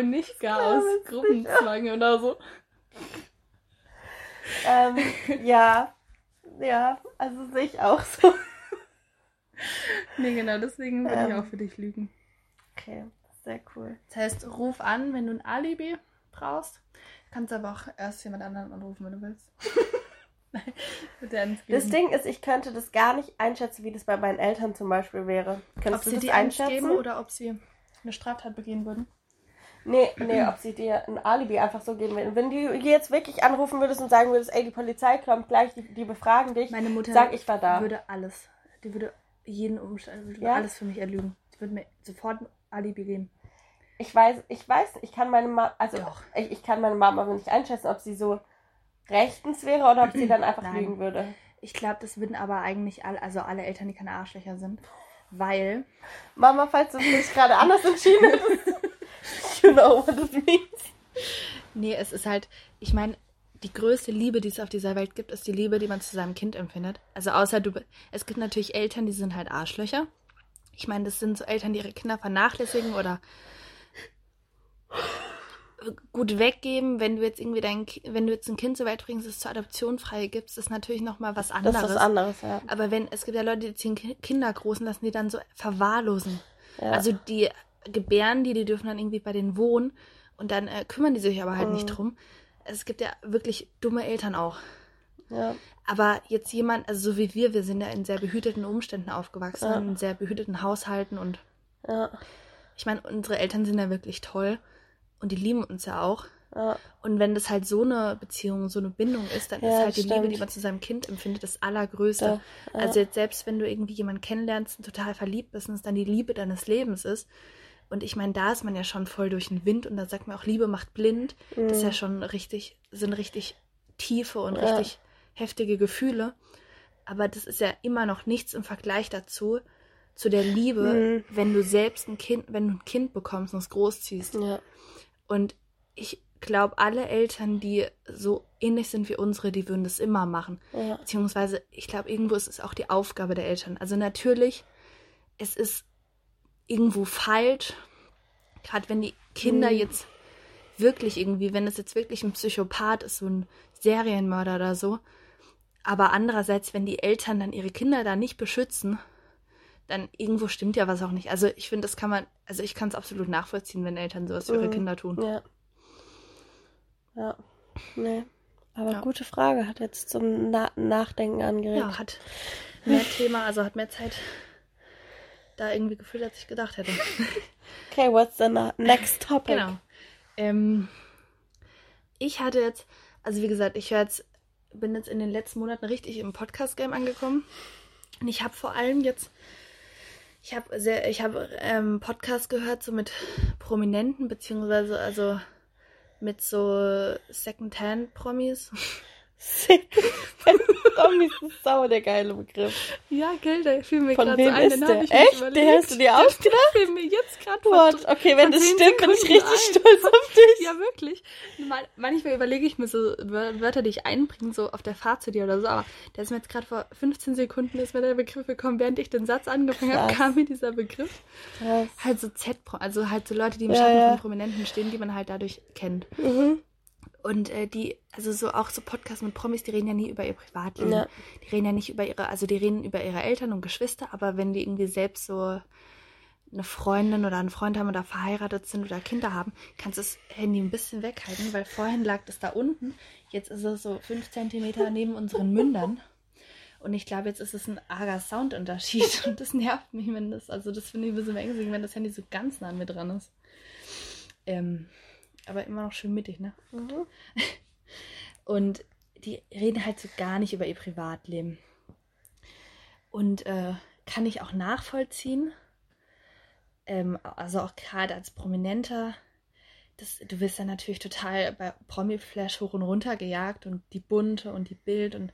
Und nicht gar aus Gruppenzwang oder so. ähm, ja. Ja, also sehe ich auch so. Nee, genau, deswegen würde ich Ähm. auch für dich lügen. Okay, sehr cool. Das heißt, ruf an, wenn du ein Alibi brauchst. Du kannst aber auch erst jemand anderen anrufen, wenn du willst. Nein, Das. Ding ist, ich könnte das gar nicht einschätzen, wie das bei meinen Eltern zum Beispiel wäre. ob Könntest sie du das die eins einschätzen? oder ob sie eine Straftat begehen würden. Nee, nee, ob sie dir ein Alibi einfach so geben will. Wenn du jetzt wirklich anrufen würdest und sagen würdest, ey, die Polizei kommt gleich, die, die befragen dich, Meine Mutter sag ich war da. würde alles, die würde jeden Umstand, würde Ja? alles für mich erlügen. Die würde mir sofort ein Alibi geben. Ich weiß, ich weiß, ich kann meine Mama, also Doch. ich, ich kann meine Mama aber nicht einschätzen, ob sie so rechtens wäre oder ob sie dann einfach Nein. lügen würde. Ich glaube, das würden aber eigentlich alle, also alle Eltern, die keine Arschlöcher sind. Weil, Mama, falls du dich gerade anders entschieden hättest, know what it means. nee, es ist halt, ich meine, die größte Liebe, die es auf dieser Welt gibt, ist die Liebe, die man zu seinem Kind empfindet. Also außer du, es gibt natürlich Eltern, die sind halt Arschlöcher. Ich meine, das sind so Eltern, die ihre Kinder vernachlässigen oder gut weggeben, wenn du jetzt irgendwie dein, wenn du jetzt ein Kind so weit bringst, es zur Adoption frei gibst, ist natürlich noch mal was Das anderes. ist was anderes, ja. Aber wenn, es gibt ja Leute, die ziehen Ki- Kinder groß und lassen die dann so verwahrlosen. Ja. Also die gebären die, die dürfen dann irgendwie bei denen wohnen und dann äh, kümmern die sich aber halt nicht Mhm. drum. Es gibt ja wirklich dumme Eltern auch. ja. Aber jetzt jemand, also so wie wir, wir sind ja in sehr behüteten Umständen aufgewachsen, Ja. in sehr behüteten Haushalten und Ja. ich meine, unsere Eltern sind ja wirklich toll und die lieben uns ja auch. Ja. Und wenn das halt so eine Beziehung, so eine Bindung ist, dann Ja, ist halt die Liebe, stimmt. die man zu seinem Kind empfindet, das Allergrößte. Ja. Also jetzt selbst wenn du irgendwie jemanden kennenlernst und total verliebt bist und es dann die Liebe deines Lebens ist. Und ich meine, da ist man ja schon voll durch den Wind und da sagt man auch, Liebe macht blind. Das ist ja schon richtig, sind richtig tiefe und Mhm. Ja. richtig heftige Gefühle. Aber das ist ja immer noch nichts im Vergleich dazu, zu der Liebe, Mhm. wenn du selbst ein Kind, wenn du ein Kind bekommst und es großziehst. Ja. Und ich glaube, alle Eltern, die so ähnlich sind wie unsere, die würden das immer machen. Ja. Beziehungsweise, ich glaube, irgendwo ist es auch die Aufgabe der Eltern. Also natürlich, es ist irgendwo falsch, gerade wenn die Kinder Mhm. jetzt wirklich irgendwie, wenn es jetzt wirklich ein Psychopath ist, so ein Serienmörder oder so, aber andererseits, wenn die Eltern dann ihre Kinder da nicht beschützen, dann irgendwo stimmt ja was auch nicht. Also ich finde, das kann man, also ich kann es absolut nachvollziehen, wenn Eltern sowas für ihre Mhm. Kinder tun. Ja. Ja. Nee. Aber Ja. gute Frage, hat jetzt zum Na Nachdenken angeregt. Ja, hat mehr Thema, also hat mehr Zeit da irgendwie gefühlt, als ich gedacht hätte. Okay, what's the next topic? Genau. Ähm, ich hatte jetzt, also wie gesagt, ich jetzt, bin jetzt in den letzten Monaten richtig im Podcast-Game angekommen. Und ich habe vor allem jetzt, ich habe sehr, ich habe ähm, Podcast gehört, so mit Prominenten, beziehungsweise also mit so Second-Hand-Promis. Promis ist sauer der geile Begriff. Ja, gell, der fiel mir gerade so ein, ist den der? ich Echt? überlegt. Den hast du dir ausgedacht? Der fiel mir jetzt gerade What? Okay, wenn das stimmt, bin ich richtig ein. stolz auf dich. Ja, wirklich. Man- Manchmal überlege ich mir so Wör- Wörter, die ich einbringe, so auf der Fahrt zu dir oder so. Aber der ist mir jetzt gerade vor 15 Sekunden ist mir der Begriff gekommen. Während ich den Satz angefangen habe, kam mir dieser Begriff. Krass. Halt so Z, also halt so Leute, die im Ja, Schatten ja. von Prominenten stehen, die man halt dadurch kennt. Mhm. Und äh, die, also so auch so Podcasts mit Promis, die reden ja nie über ihr Privatleben. Ja. Die reden ja nicht über ihre, also die reden über ihre Eltern und Geschwister, aber wenn die irgendwie selbst so eine Freundin oder einen Freund haben oder verheiratet sind oder Kinder haben, kannst du das Handy ein bisschen weghalten, weil vorhin lag das da unten, jetzt ist es so fünf Zentimeter neben unseren Mündern. Und ich glaube, jetzt ist es ein arger Soundunterschied und das nervt mich, wenn das, also das finde ich ein bisschen beängstigend, wenn das Handy so ganz nah an mir dran ist. Ähm, aber immer noch schön mittig, ne? Mhm. Und die reden halt so gar nicht über ihr Privatleben. Und äh, kann ich auch nachvollziehen. Ähm, also auch gerade als Prominenter. Das, du wirst dann natürlich total bei Promi-Flash hoch und runter gejagt und die Bunte und die Bild und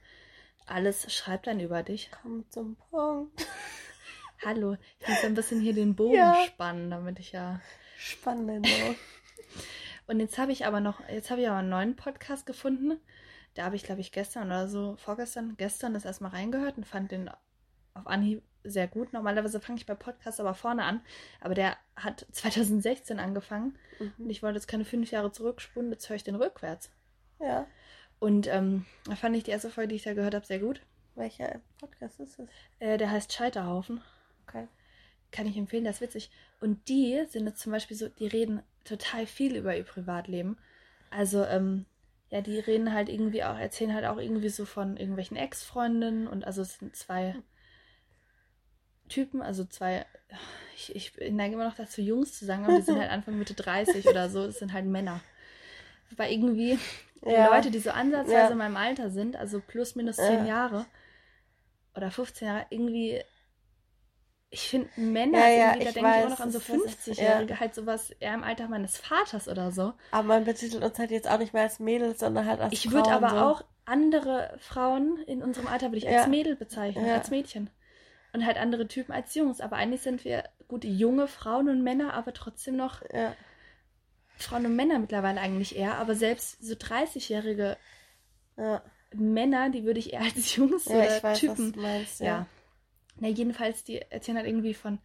alles schreibt dann über dich. Komm zum Punkt. Hallo, ich muss ein bisschen hier den Bogen Ja. spannen, damit ich ja. Spannend. Und jetzt habe ich aber noch, jetzt habe ich aber einen neuen Podcast gefunden. Da habe ich, glaube ich, gestern oder so, vorgestern, gestern das erstmal reingehört und fand den auf Anhieb sehr gut. Normalerweise fange ich bei Podcasts aber vorne an, aber der hat 2016 angefangen und Mhm. ich wollte jetzt keine fünf Jahre zurückspulen, jetzt höre ich den rückwärts. Ja. Und ähm, da fand ich die erste Folge, die ich da gehört habe, sehr gut. Welcher Podcast ist es? Äh, der heißt Scheiterhaufen. Okay. Kann ich empfehlen, das ist witzig. Und die sind jetzt zum Beispiel so, die reden total viel über ihr Privatleben. Also, ähm, ja, die reden halt irgendwie auch, erzählen halt auch irgendwie so von irgendwelchen Ex-Freundinnen und also es sind zwei Typen, also zwei, ich, ich neige immer noch dazu, Jungs zu sagen, aber die sind halt Anfang Mitte 30 oder so, das sind halt Männer. Weil irgendwie ja. Leute, die so ansatzweise ja. in meinem Alter sind, also plus minus 10 ja. Jahre oder 15 Jahre, irgendwie ich finde Männer, ja, ja, da denke ich auch noch an so 50-Jährige, ja. halt sowas eher im Alter meines Vaters oder so. Aber man betitelt uns halt jetzt auch nicht mehr als Mädels, sondern halt als Ich würde aber so. auch andere Frauen in unserem Alter würde ich als Mädel bezeichnen, als Mädchen. Und halt andere Typen als Jungs. Aber eigentlich sind wir gute junge Frauen und Männer, aber trotzdem noch Frauen und Männer mittlerweile eigentlich eher. Aber selbst so 30-jährige Männer, die würde ich eher als Jungs oder weiß, Typen. Meinst, ja na, jedenfalls, die erzählen halt irgendwie von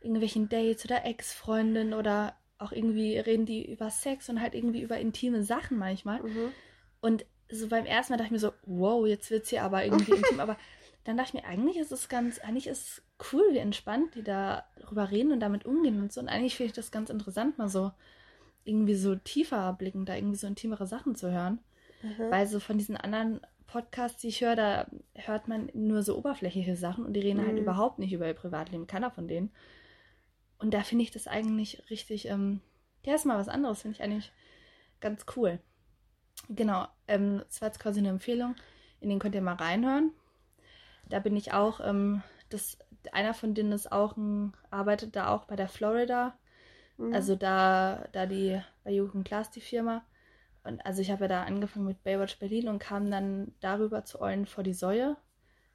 irgendwelchen Dates oder Ex-Freundinnen oder auch irgendwie reden die über Sex und halt irgendwie über intime Sachen manchmal. Mhm. Und so beim ersten Mal dachte ich mir so, wow, jetzt wird es hier aber irgendwie intim. Aber dann dachte ich mir, eigentlich ist es ganz, eigentlich ist es cool, wie entspannt die da darüber reden und damit umgehen und so. Und eigentlich finde ich das ganz interessant, mal so irgendwie so tiefer blicken, da irgendwie so intimere Sachen zu hören. Mhm. Weil so von diesen anderen Podcasts, die ich höre, da hört man nur so oberflächliche Sachen und die reden halt mhm. halt überhaupt nicht über ihr Privatleben, keiner von denen. Und da finde ich das eigentlich richtig, ähm, ja, ist mal was anderes, finde ich eigentlich ganz cool. Genau, ähm, das war jetzt quasi eine Empfehlung, in den könnt ihr mal reinhören. Da bin ich auch, ähm, das, einer von denen ist auch ein, arbeitet da auch bei der Florida, mhm. also da, da die, bei Jugend Class die Firma. Und also ich habe ja da angefangen mit Baywatch Berlin und kam dann darüber zu Eulen vor die Säue.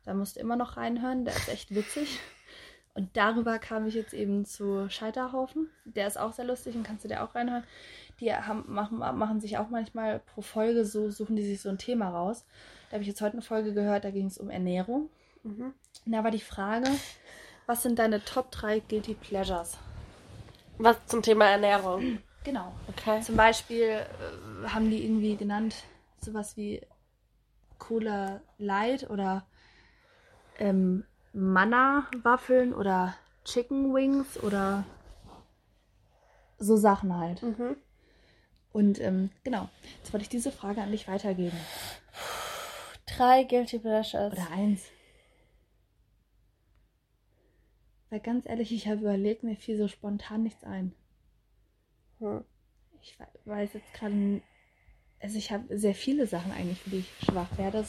Da musst du immer noch reinhören, der ist echt witzig. Und darüber kam ich jetzt eben zu Scheiterhaufen. Der ist auch sehr lustig und kannst du dir auch reinhören. Die haben, machen, machen sich auch manchmal pro Folge so, suchen die sich so ein Thema raus. Da habe ich jetzt heute eine Folge gehört, da ging es um Ernährung. Mhm. Und da war die Frage, was sind deine Top 3 Guilty Pleasures? Was zum Thema Ernährung? Genau. Okay. Zum Beispiel äh, haben die irgendwie genannt sowas wie Cola Light oder ähm, Manna-Waffeln oder Chicken Wings oder so Sachen halt. Mhm. Und ähm, genau, jetzt wollte ich diese Frage an dich weitergeben. Drei Guilty Pleasures. Oder eins. Weil ganz ehrlich, ich habe überlegt, mir fiel so spontan nichts ein. Hm. Ich weiß jetzt gerade, also ich habe sehr viele Sachen eigentlich, für die ich schwach werde.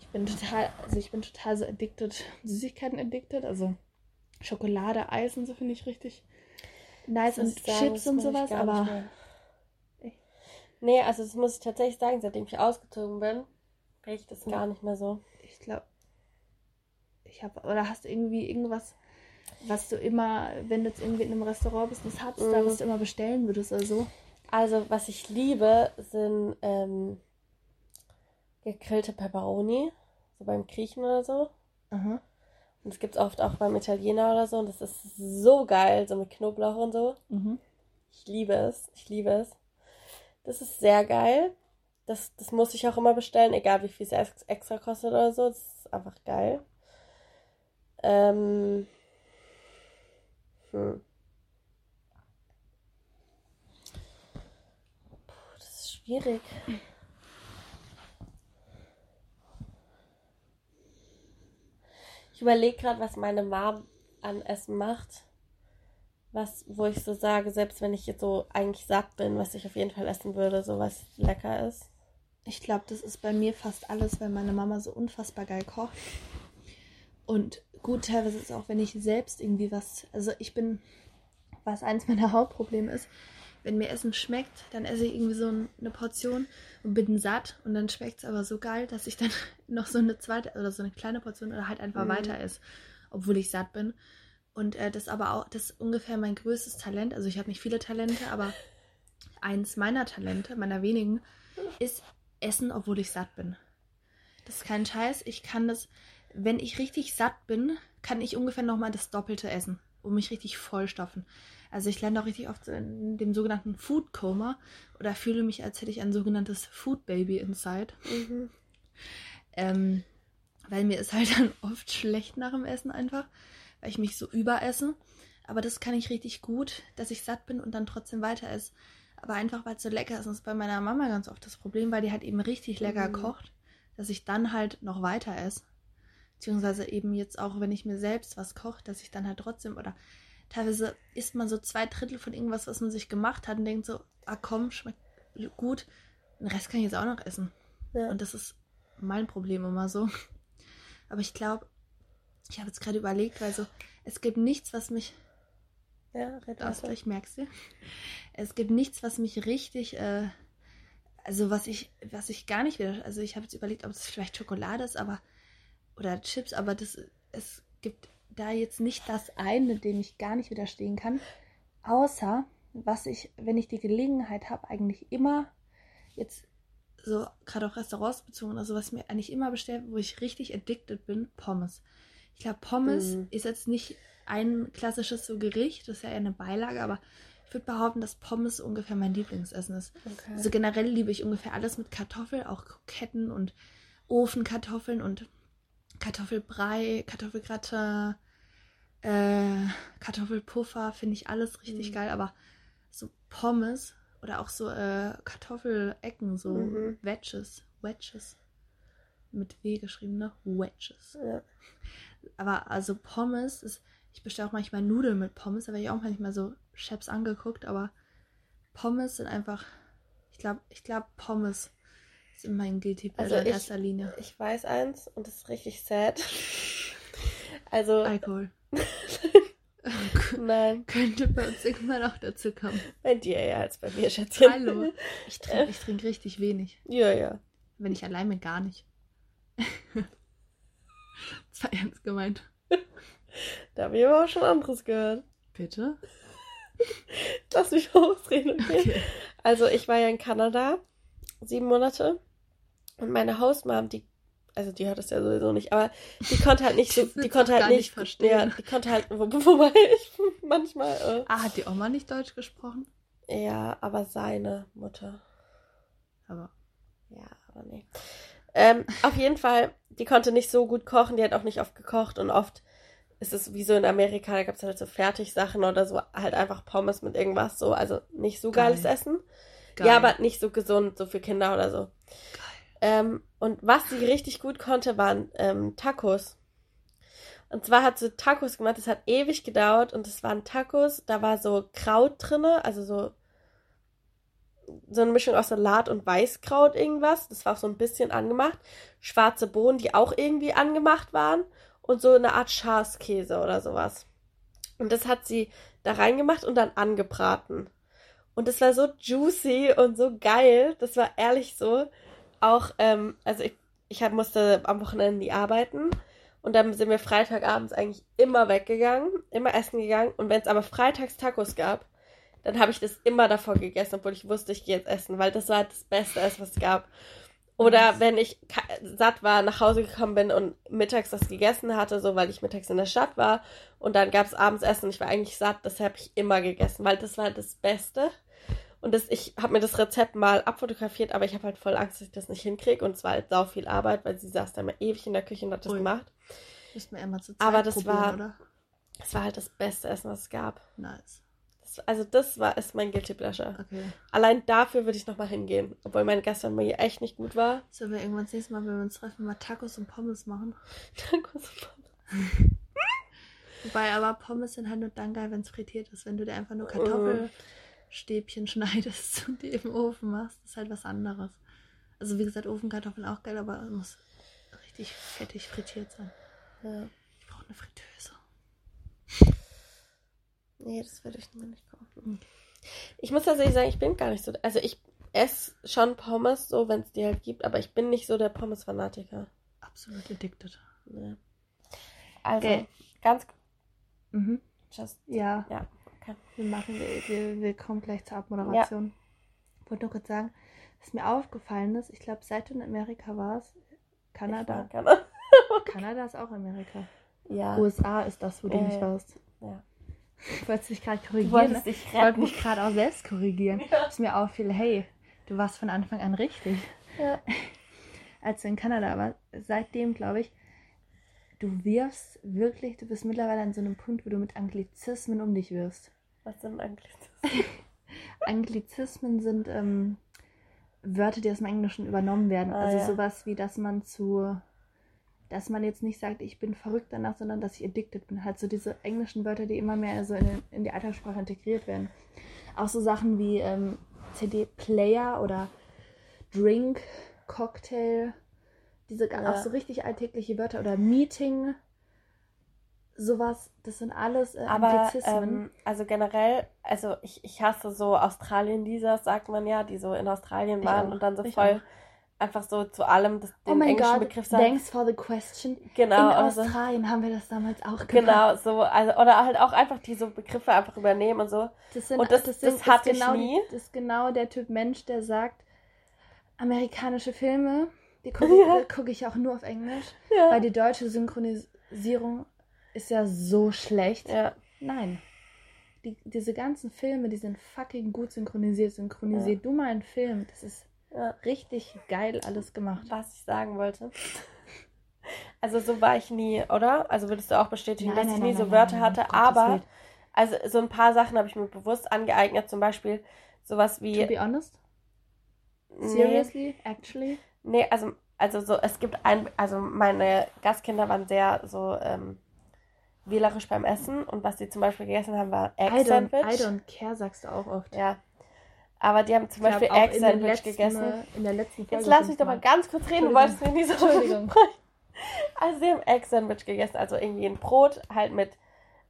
Ich bin total, also ich bin total so addicted, Süßigkeiten addicted, also Schokolade, Eis und so finde ich richtig nice und sagen, Chips und sowas, aber. Nee, also das muss ich tatsächlich sagen, seitdem ich ausgezogen bin, ich das gar nicht mehr so. Ich glaube, ich habe, oder hast du irgendwie irgendwas was du immer, wenn du jetzt irgendwie in einem Restaurant bist, das hast, mm. da was du immer bestellen würdest oder so? Also, was ich liebe, sind ähm, gegrillte Peperoni, so beim Griechen oder so. Aha. Und das gibt es oft auch beim Italiener oder so. Und das ist so geil, so mit Knoblauch und so. Mhm. Ich liebe es. Ich liebe es. Das ist sehr geil. Das, das muss ich auch immer bestellen, egal wie viel es extra kostet oder so. Das ist einfach geil. Ähm, hm. Puh, das ist schwierig. Ich überlege gerade, was meine Mom an Essen macht. Was, wo ich so sage, selbst wenn ich jetzt so eigentlich satt bin, was ich auf jeden Fall essen würde, so was lecker ist. Ich glaube, das ist bei mir fast alles, weil meine Mama so unfassbar geil kocht. Und gut, teilweise ist es auch, wenn ich selbst irgendwie was, also ich bin, was eins meiner Hauptprobleme ist, wenn mir Essen schmeckt, dann esse ich irgendwie so eine Portion und bin satt und dann schmeckt es aber so geil, dass ich dann noch so eine zweite oder so eine kleine Portion oder halt einfach mhm. weiter esse, obwohl ich satt bin. Und äh, das aber auch, das ist ungefähr mein größtes Talent. Also ich habe nicht viele Talente, aber eins meiner Talente, meiner wenigen, ist Essen, obwohl ich satt bin. Das ist kein Scheiß. Ich kann das, wenn ich richtig satt bin, kann ich ungefähr nochmal das Doppelte essen und mich richtig vollstopfen. Also ich lande auch richtig oft in dem sogenannten Food Coma oder fühle mich, als hätte ich ein sogenanntes Food Baby inside. Mhm. Ähm, weil mir ist halt dann oft schlecht nach dem Essen einfach, weil ich mich so überesse. Aber das kann ich richtig gut, dass ich satt bin und dann trotzdem weiter esse. Aber einfach, weil es so lecker ist. Das ist bei meiner Mama ganz oft das Problem, weil die halt eben richtig lecker mhm. kocht, dass ich dann halt noch weiter esse. Beziehungsweise eben jetzt auch, wenn ich mir selbst was koche, dass ich dann halt trotzdem oder teilweise isst man so zwei Drittel von irgendwas, was man sich gemacht hat und denkt so, ah komm, schmeckt gut. Den Rest kann ich jetzt auch noch essen. Ja. Und das ist mein Problem immer so. Aber ich glaube, ich habe jetzt gerade überlegt, weil so, es gibt nichts, was mich. Ja, red weiter. Ich merk's dir. Es gibt nichts, was mich richtig, äh, also was ich, was ich gar nicht wieder, also ich habe jetzt überlegt, ob es vielleicht Schokolade ist, aber oder Chips, aber das, es gibt da jetzt nicht das eine, dem ich gar nicht widerstehen kann, außer was ich, wenn ich die Gelegenheit habe, eigentlich immer jetzt so gerade auf Restaurants bezogen, also was mir eigentlich immer bestellt, wo ich richtig addicted bin, Pommes. Ich glaube, Pommes mhm. ist jetzt nicht ein klassisches so Gericht, das ist ja eher eine Beilage, aber ich würde behaupten, dass Pommes ungefähr mein Lieblingsessen ist. Okay. Also generell liebe ich ungefähr alles mit Kartoffeln, auch Kroketten und Ofenkartoffeln und Kartoffelbrei, Kartoffelgratin, äh, Kartoffelpuffer, finde ich alles richtig mhm. geil, aber so Pommes oder auch so äh, Kartoffelecken, so mhm. Wedges, Wedges. Mit W geschrieben, ne? Wedges. Ja. Aber also Pommes ist, ich bestelle auch manchmal Nudeln mit Pommes, da werde ich auch manchmal so Chefs angeguckt, aber Pommes sind einfach, ich glaube, ich glaube Pommes sind mein Guilty Pleasure also in erster Linie. Ich weiß eins und das ist richtig sad. also. Alkohol. Nein. Könnte bei uns irgendwann auch dazu kommen. Bei dir ja als bei mir, Schätzchen. Hallo. Ich trinke ich trink richtig wenig. Ja, ja. Wenn ich allein bin, gar nicht. das war ernst gemeint. Da habe ich aber auch schon anderes gehört. Bitte? Lass mich ausreden, okay? okay? Also, ich war ja in Kanada sieben Monate und meine Hausmam, die also die hört es ja sowieso nicht, aber die konnte halt nicht so, die konnte halt nicht, nicht verstehen. Ja, die konnte halt, wo, wobei ich manchmal. Äh, ah, hat die Oma nicht Deutsch gesprochen? Ja, aber seine Mutter. Aber. Ja, aber nee. Ähm, auf jeden Fall, die konnte nicht so gut kochen, die hat auch nicht oft gekocht und oft ist es wie so in Amerika, da gab es halt so Fertigsachen oder so, halt einfach Pommes mit irgendwas so, also nicht so geiles Geil. Essen. Geil. Ja, aber nicht so gesund, so für Kinder oder so. Geil. Ähm, und was sie richtig gut konnte, waren ähm, Tacos. Und zwar hat sie Tacos gemacht, das hat ewig gedauert und es waren Tacos, da war so Kraut drinne, also so so eine Mischung aus Salat und Weißkraut irgendwas, das war auch so ein bisschen angemacht, schwarze Bohnen, die auch irgendwie angemacht waren und so eine Art Schafskäse oder sowas. Und das hat sie da reingemacht und dann angebraten. Und das war so juicy und so geil, das war ehrlich so, auch, ähm, also ich, ich hab, musste am Wochenende nie arbeiten. Und dann sind wir Freitagabends eigentlich immer weggegangen, immer essen gegangen. Und wenn es aber freitags Tacos gab, dann habe ich das immer davor gegessen, obwohl ich wusste, ich gehe jetzt essen, weil das war das Beste, was es gab. Oder wenn ich satt war, nach Hause gekommen bin und mittags das gegessen hatte, so weil ich mittags in der Stadt war und dann gab es abends Essen und ich war eigentlich satt, das habe ich immer gegessen, weil das war das Beste. Und das, ich habe mir das Rezept mal abfotografiert, aber ich habe halt voll Angst, dass ich das nicht hinkriege. Und es war halt sau viel Arbeit, weil sie saß da immer ewig in der Küche und hat das Ui. gemacht. Müssen wir immer zu Zeit Aber das war, oder? das war halt das beste Essen, was es gab. Nice. Das, also das war ist mein Guilty Pleasure. Okay. Allein dafür würde ich nochmal hingehen. Obwohl mein Gastronomie echt nicht gut war. Sollen wir irgendwann das nächste Mal, wenn wir uns treffen, mal Tacos und Pommes machen? Tacos und Pommes. Wobei aber Pommes sind halt nur dann geil, wenn es frittiert ist. Wenn du dir einfach nur Kartoffel... Stäbchen schneidest und die im Ofen machst, ist halt was anderes. Also wie gesagt, Ofenkartoffeln auch geil, aber es muss richtig fettig frittiert sein. Ja. Ich brauche eine Fritteuse. Nee, das werde ich mir nicht kaufen. Hm. Ich muss tatsächlich sagen, ich bin gar nicht so. Also ich esse schon Pommes so, wenn es die halt gibt, aber ich bin nicht so der Pommes-Fanatiker. Absolut addicted. Nee. Also, okay. ganz. Mhm. Just, ja. Ja. Okay. Wir machen, wir, wir, kommen gleich zur Abmoderation. Ja. Ich wollte nur kurz sagen, was mir aufgefallen ist, ich glaube, seit du in Amerika warst, Kanada. Kanada. Kanada ist auch Amerika. Ja. USA ist das, wo du nicht warst. Ja. Ich wollte dich gerade korrigieren. Ne? Ich wollte mich gerade auch selbst korrigieren. Ja. Dass mir auffiel, hey, du warst von Anfang an richtig. Ja. Als du in Kanada warst, seitdem, glaube ich, du wirfst wirklich, du bist mittlerweile an so einem Punkt, wo du mit Anglizismen um dich wirfst. Was sind Anglizismen? Anglizismen sind ähm, Wörter, die aus dem Englischen übernommen werden. Ah, also ja. sowas wie, dass man zu dass man jetzt nicht sagt, ich bin verrückt danach, sondern dass ich addicted bin. Halt so diese englischen Wörter, die immer mehr so in, den, in die Alltagssprache integriert werden. Auch so Sachen wie ähm, CD-Player oder Drink, Cocktail, diese ja. auch so richtig alltägliche Wörter oder Meeting, sowas, das sind alles äh, Aber, ähm, also generell, also ich, ich hasse so Australien-Lisas, sagt man ja, die so in Australien waren und dann so voll auch. einfach so zu allem das, den oh englischen God, Begriff sagen. Thanks for the question. Genau. In also, Australien haben wir das damals auch gemacht. Genau, so, also, oder halt auch einfach diese Begriffe einfach übernehmen und so. Das sind, und das, das, sind, das hatte genau ich nie. das ist genau der Typ Mensch, der sagt, amerikanische Filme, die gucke ja. guck ich auch nur auf Englisch, ja. weil die deutsche Synchronisierung ist ja so schlecht. Ja. Nein. Die, diese ganzen Filme, die sind fucking gut synchronisiert. Synchronisier ja. du mal einen Film. Das ist ja. richtig geil alles gemacht. Was ich sagen wollte. Also so war ich nie, oder? Also würdest du auch bestätigen, nein, dass nein, ich nie nein, so Wörter hatte, aber also so ein paar Sachen habe ich mir bewusst angeeignet, zum Beispiel sowas wie. To be honest? Seriously? Nee. Actually? Nee, also, also so, es gibt ein, also meine Gastkinder waren sehr so ähm, wählerisch beim Essen und was sie zum Beispiel gegessen haben, war Egg I. I don't care, sagst du auch oft. Ja. Aber die haben zum ich Beispiel Egg Sandwich letzten, gegessen. In der letzten Folge Jetzt lass mich doch mal ganz kurz reden, du wolltest mir nicht so. Also sie haben Egg Sandwich gegessen, also irgendwie ein Brot halt mit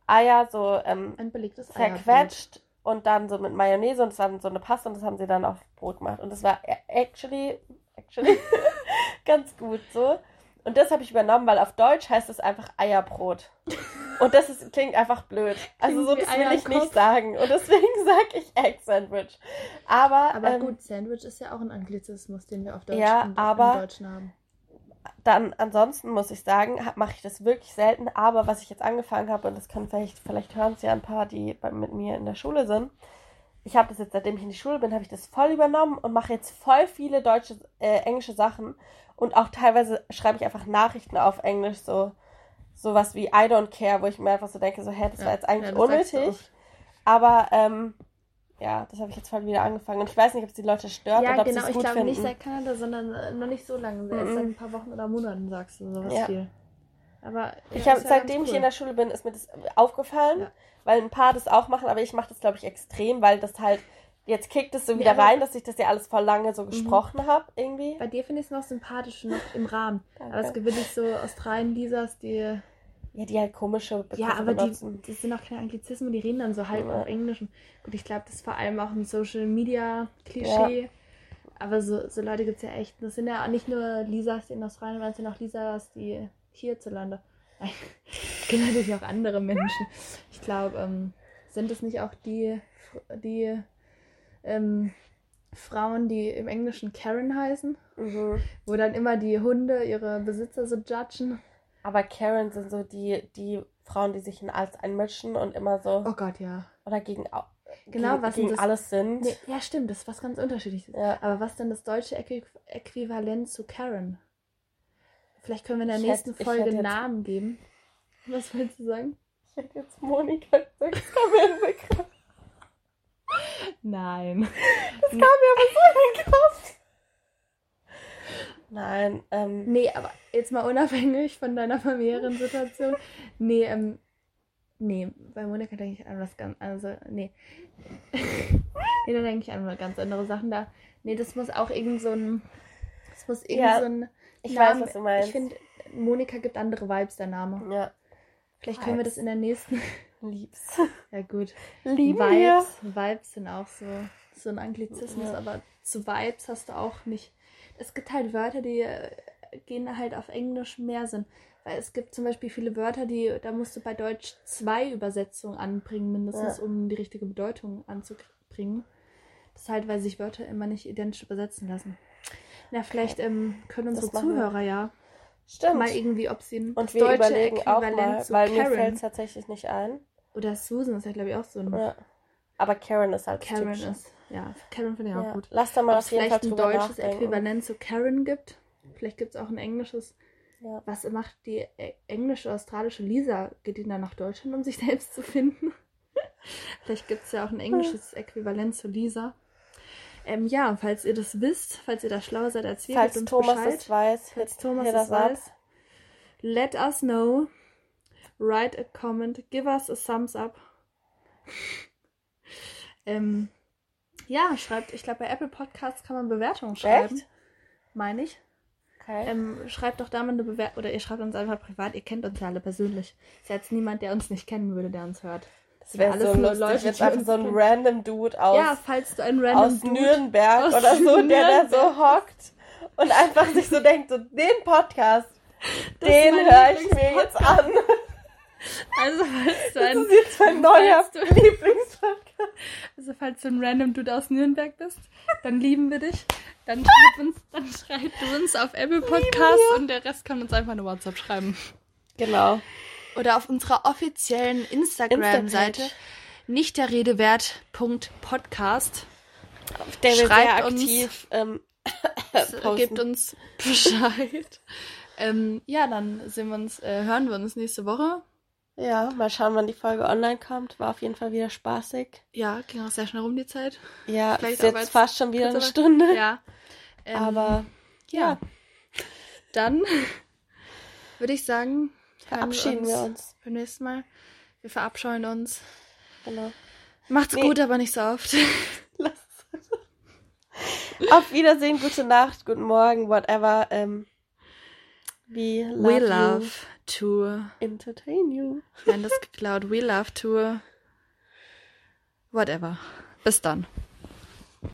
Eier so ähm, ein belegtes zerquetscht und dann so mit Mayonnaise und war so eine Paste und das haben sie dann auf Brot gemacht und das war actually actually ganz gut so. Und das habe ich übernommen, weil auf Deutsch heißt es einfach Eierbrot. Und das ist, klingt einfach blöd. Also so, das will ich nicht sagen. Und deswegen sage ich Egg Sandwich. Aber, aber ähm, gut, Sandwich ist ja auch ein Anglizismus, den wir auf Deutsch ja, aber im Deutschen haben. Dann ansonsten muss ich sagen, mache ich das wirklich selten. Aber was ich jetzt angefangen habe, und das kann vielleicht, vielleicht hören es ja ein paar, die bei, mit mir in der Schule sind. Ich habe das jetzt, seitdem ich in die Schule bin, habe ich das voll übernommen und mache jetzt voll viele deutsche, äh, englische Sachen und auch teilweise schreibe ich einfach Nachrichten auf Englisch, so sowas wie I don't care, wo ich mir einfach so denke, so, hä, das ja, war jetzt eigentlich ja, unnötig. Aber ähm, ja, das habe ich jetzt voll wieder angefangen. Und ich weiß nicht, ob es die Leute stört ja, oder ob genau, sie es gut ich glaube nicht seit Kanada, sondern äh, noch nicht so lange. Erst seit ein paar Wochen oder Monaten sagst du sowas ja. viel. Aber ich habe seitdem cool. ich in der Schule bin, ist mir das aufgefallen, weil ein paar das auch machen, aber ich mache das glaube ich extrem, weil das halt jetzt kickt es so wieder ja, rein, dass ich das ja alles vor lange so mhm. gesprochen mhm. habe, irgendwie. Bei dir finde ich es noch sympathisch, noch im Rahmen. aber es gibt wirklich so Australien-Lisas, die. Ja, die halt komische Begriffe Ja, aber die, das sind auch keine Anglizismen, die reden dann so halb ja. auf Englisch. Und ich glaube, das ist vor allem auch ein Social-Media-Klischee. Ja. Aber so, so Leute gibt es ja echt. Das sind ja nicht nur Lisas, die in Australien waren, es sind auch Lisas, die hierzulande. Es gibt natürlich auch andere Menschen. Ich glaube, ähm, sind es nicht auch die, die ähm, Frauen, die im Englischen Karen heißen, mhm. wo dann immer die Hunde ihre Besitzer so judgen. Aber Karen sind so die, die Frauen, die sich in alles einmischen und immer so. Oh Gott, ja. Oder gegen, genau, gegen, was gegen das, alles sind. Nee, ja, stimmt, das ist was ganz unterschiedliches. Ja. Aber was denn das deutsche Äqu Äquivalent zu Karen? Vielleicht können wir in der ich nächsten hätte, Folge einen Namen geben. Was willst du sagen? Ich hätte jetzt Monika gesagt, das mir. Nein. Das kam mir aber so in den Kopf. Nein, ähm. Nee, aber jetzt mal unabhängig von deiner familiären Situation. Nee, ähm. Nee, bei Monika denke ich an was ganz. Also, nee. nee, da denke ich an ganz andere Sachen da. Nee, das muss auch irgend so ein. Das muss irgend ja, so ein. Ich Name, weiß, was du meinst. Ich finde, Monika gibt andere Vibes, der Name. Ja. Vielleicht können wir das in der nächsten. Lieb's. Ja, gut. Lieben Vibes, wir. Vibes sind auch so, so ein Anglizismus, ja. aber zu Vibes hast du auch nicht. Es gibt halt Wörter, die äh, gehen halt auf Englisch mehr Sinn. Weil es gibt zum Beispiel viele Wörter, die, da musst du bei Deutsch zwei Übersetzungen anbringen, mindestens, ja. um die richtige Bedeutung anzubringen. Das ist halt, weil sich Wörter immer nicht identisch übersetzen lassen. Na, vielleicht ähm, können unsere Zuhörer ja Stimmt. Mal irgendwie, ob sie ein Und wir überlegen auch mal, weil Karen. mir fällt es tatsächlich nicht ein. Oder Susan ist ja, glaube ich, auch so ein. Ja. Aber Karen ist halt Karen typisch. ist, ja, Karen finde ich ja. auch gut. Lass da mal Ob es vielleicht ein deutsches nachdenken. Äquivalent zu Karen gibt. Vielleicht gibt es auch ein englisches. Ja. Was macht die englische, australische Lisa? Geht die dann nach Deutschland, um sich selbst zu finden? vielleicht gibt es ja auch ein englisches Äquivalent zu Lisa. Ähm, ja, falls ihr das wisst, falls ihr da schlauer seid, erzählt falls uns Thomas Bescheid. es weiß, falls Thomas es weiß, Let us know. Write a comment. Give us a thumbs up. ähm, ja, schreibt, ich glaube, bei Apple Podcasts kann man Bewertungen schreiben. Echt? Meine ich. Okay. Ähm, schreibt doch da mal eine Bewertung. Oder ihr schreibt uns einfach privat. Ihr kennt uns ja alle persönlich. Ist jetzt niemand, der uns nicht kennen würde, der uns hört. Das wäre so lustig, Leute, jetzt einfach so ein random Dude aus, ja, falls du ein random aus Dude Nürnberg aus oder so, der da so Nürnberg. hockt und einfach sich so denkt, so den Podcast, Das den höre ich mir jetzt an. Also falls du Das ein, ist jetzt mein neuer Lieblingspodcast. also falls du ein random Dude aus Nürnberg bist, dann lieben wir dich. Dann schreib uns, dann schreib du uns auf Apple Podcast und der Rest kann uns einfach eine WhatsApp schreiben. Genau. Oder auf unserer offiziellen Instagram-Seite Instapage. nicht der Rede wert. Podcast. Auf der wir Schreibt sehr uns. aktiv ähm, Gebt posten. uns Bescheid. ähm, ja, dann sehen wir uns, äh, hören wir uns nächste Woche. Ja, mal schauen, wann die Folge online kommt. War auf jeden Fall wieder spaßig. Ja, ging auch sehr schnell rum die Zeit. Ja, Vielleicht ist jetzt jetzt fast schon wieder eine. Stunde. Ja. Ähm, Aber ja. ja, Dann würde ich sagen, verabschieden wir uns uns. beim nächsten Mal. Wir verabscheuen uns. Genau. Macht's Nee. gut, aber nicht so oft. Auf Wiedersehen, gute Nacht, guten Morgen, whatever. Ähm, we love, We love to. entertain you. Nein, das geklaut. We love to. Whatever. Bis dann.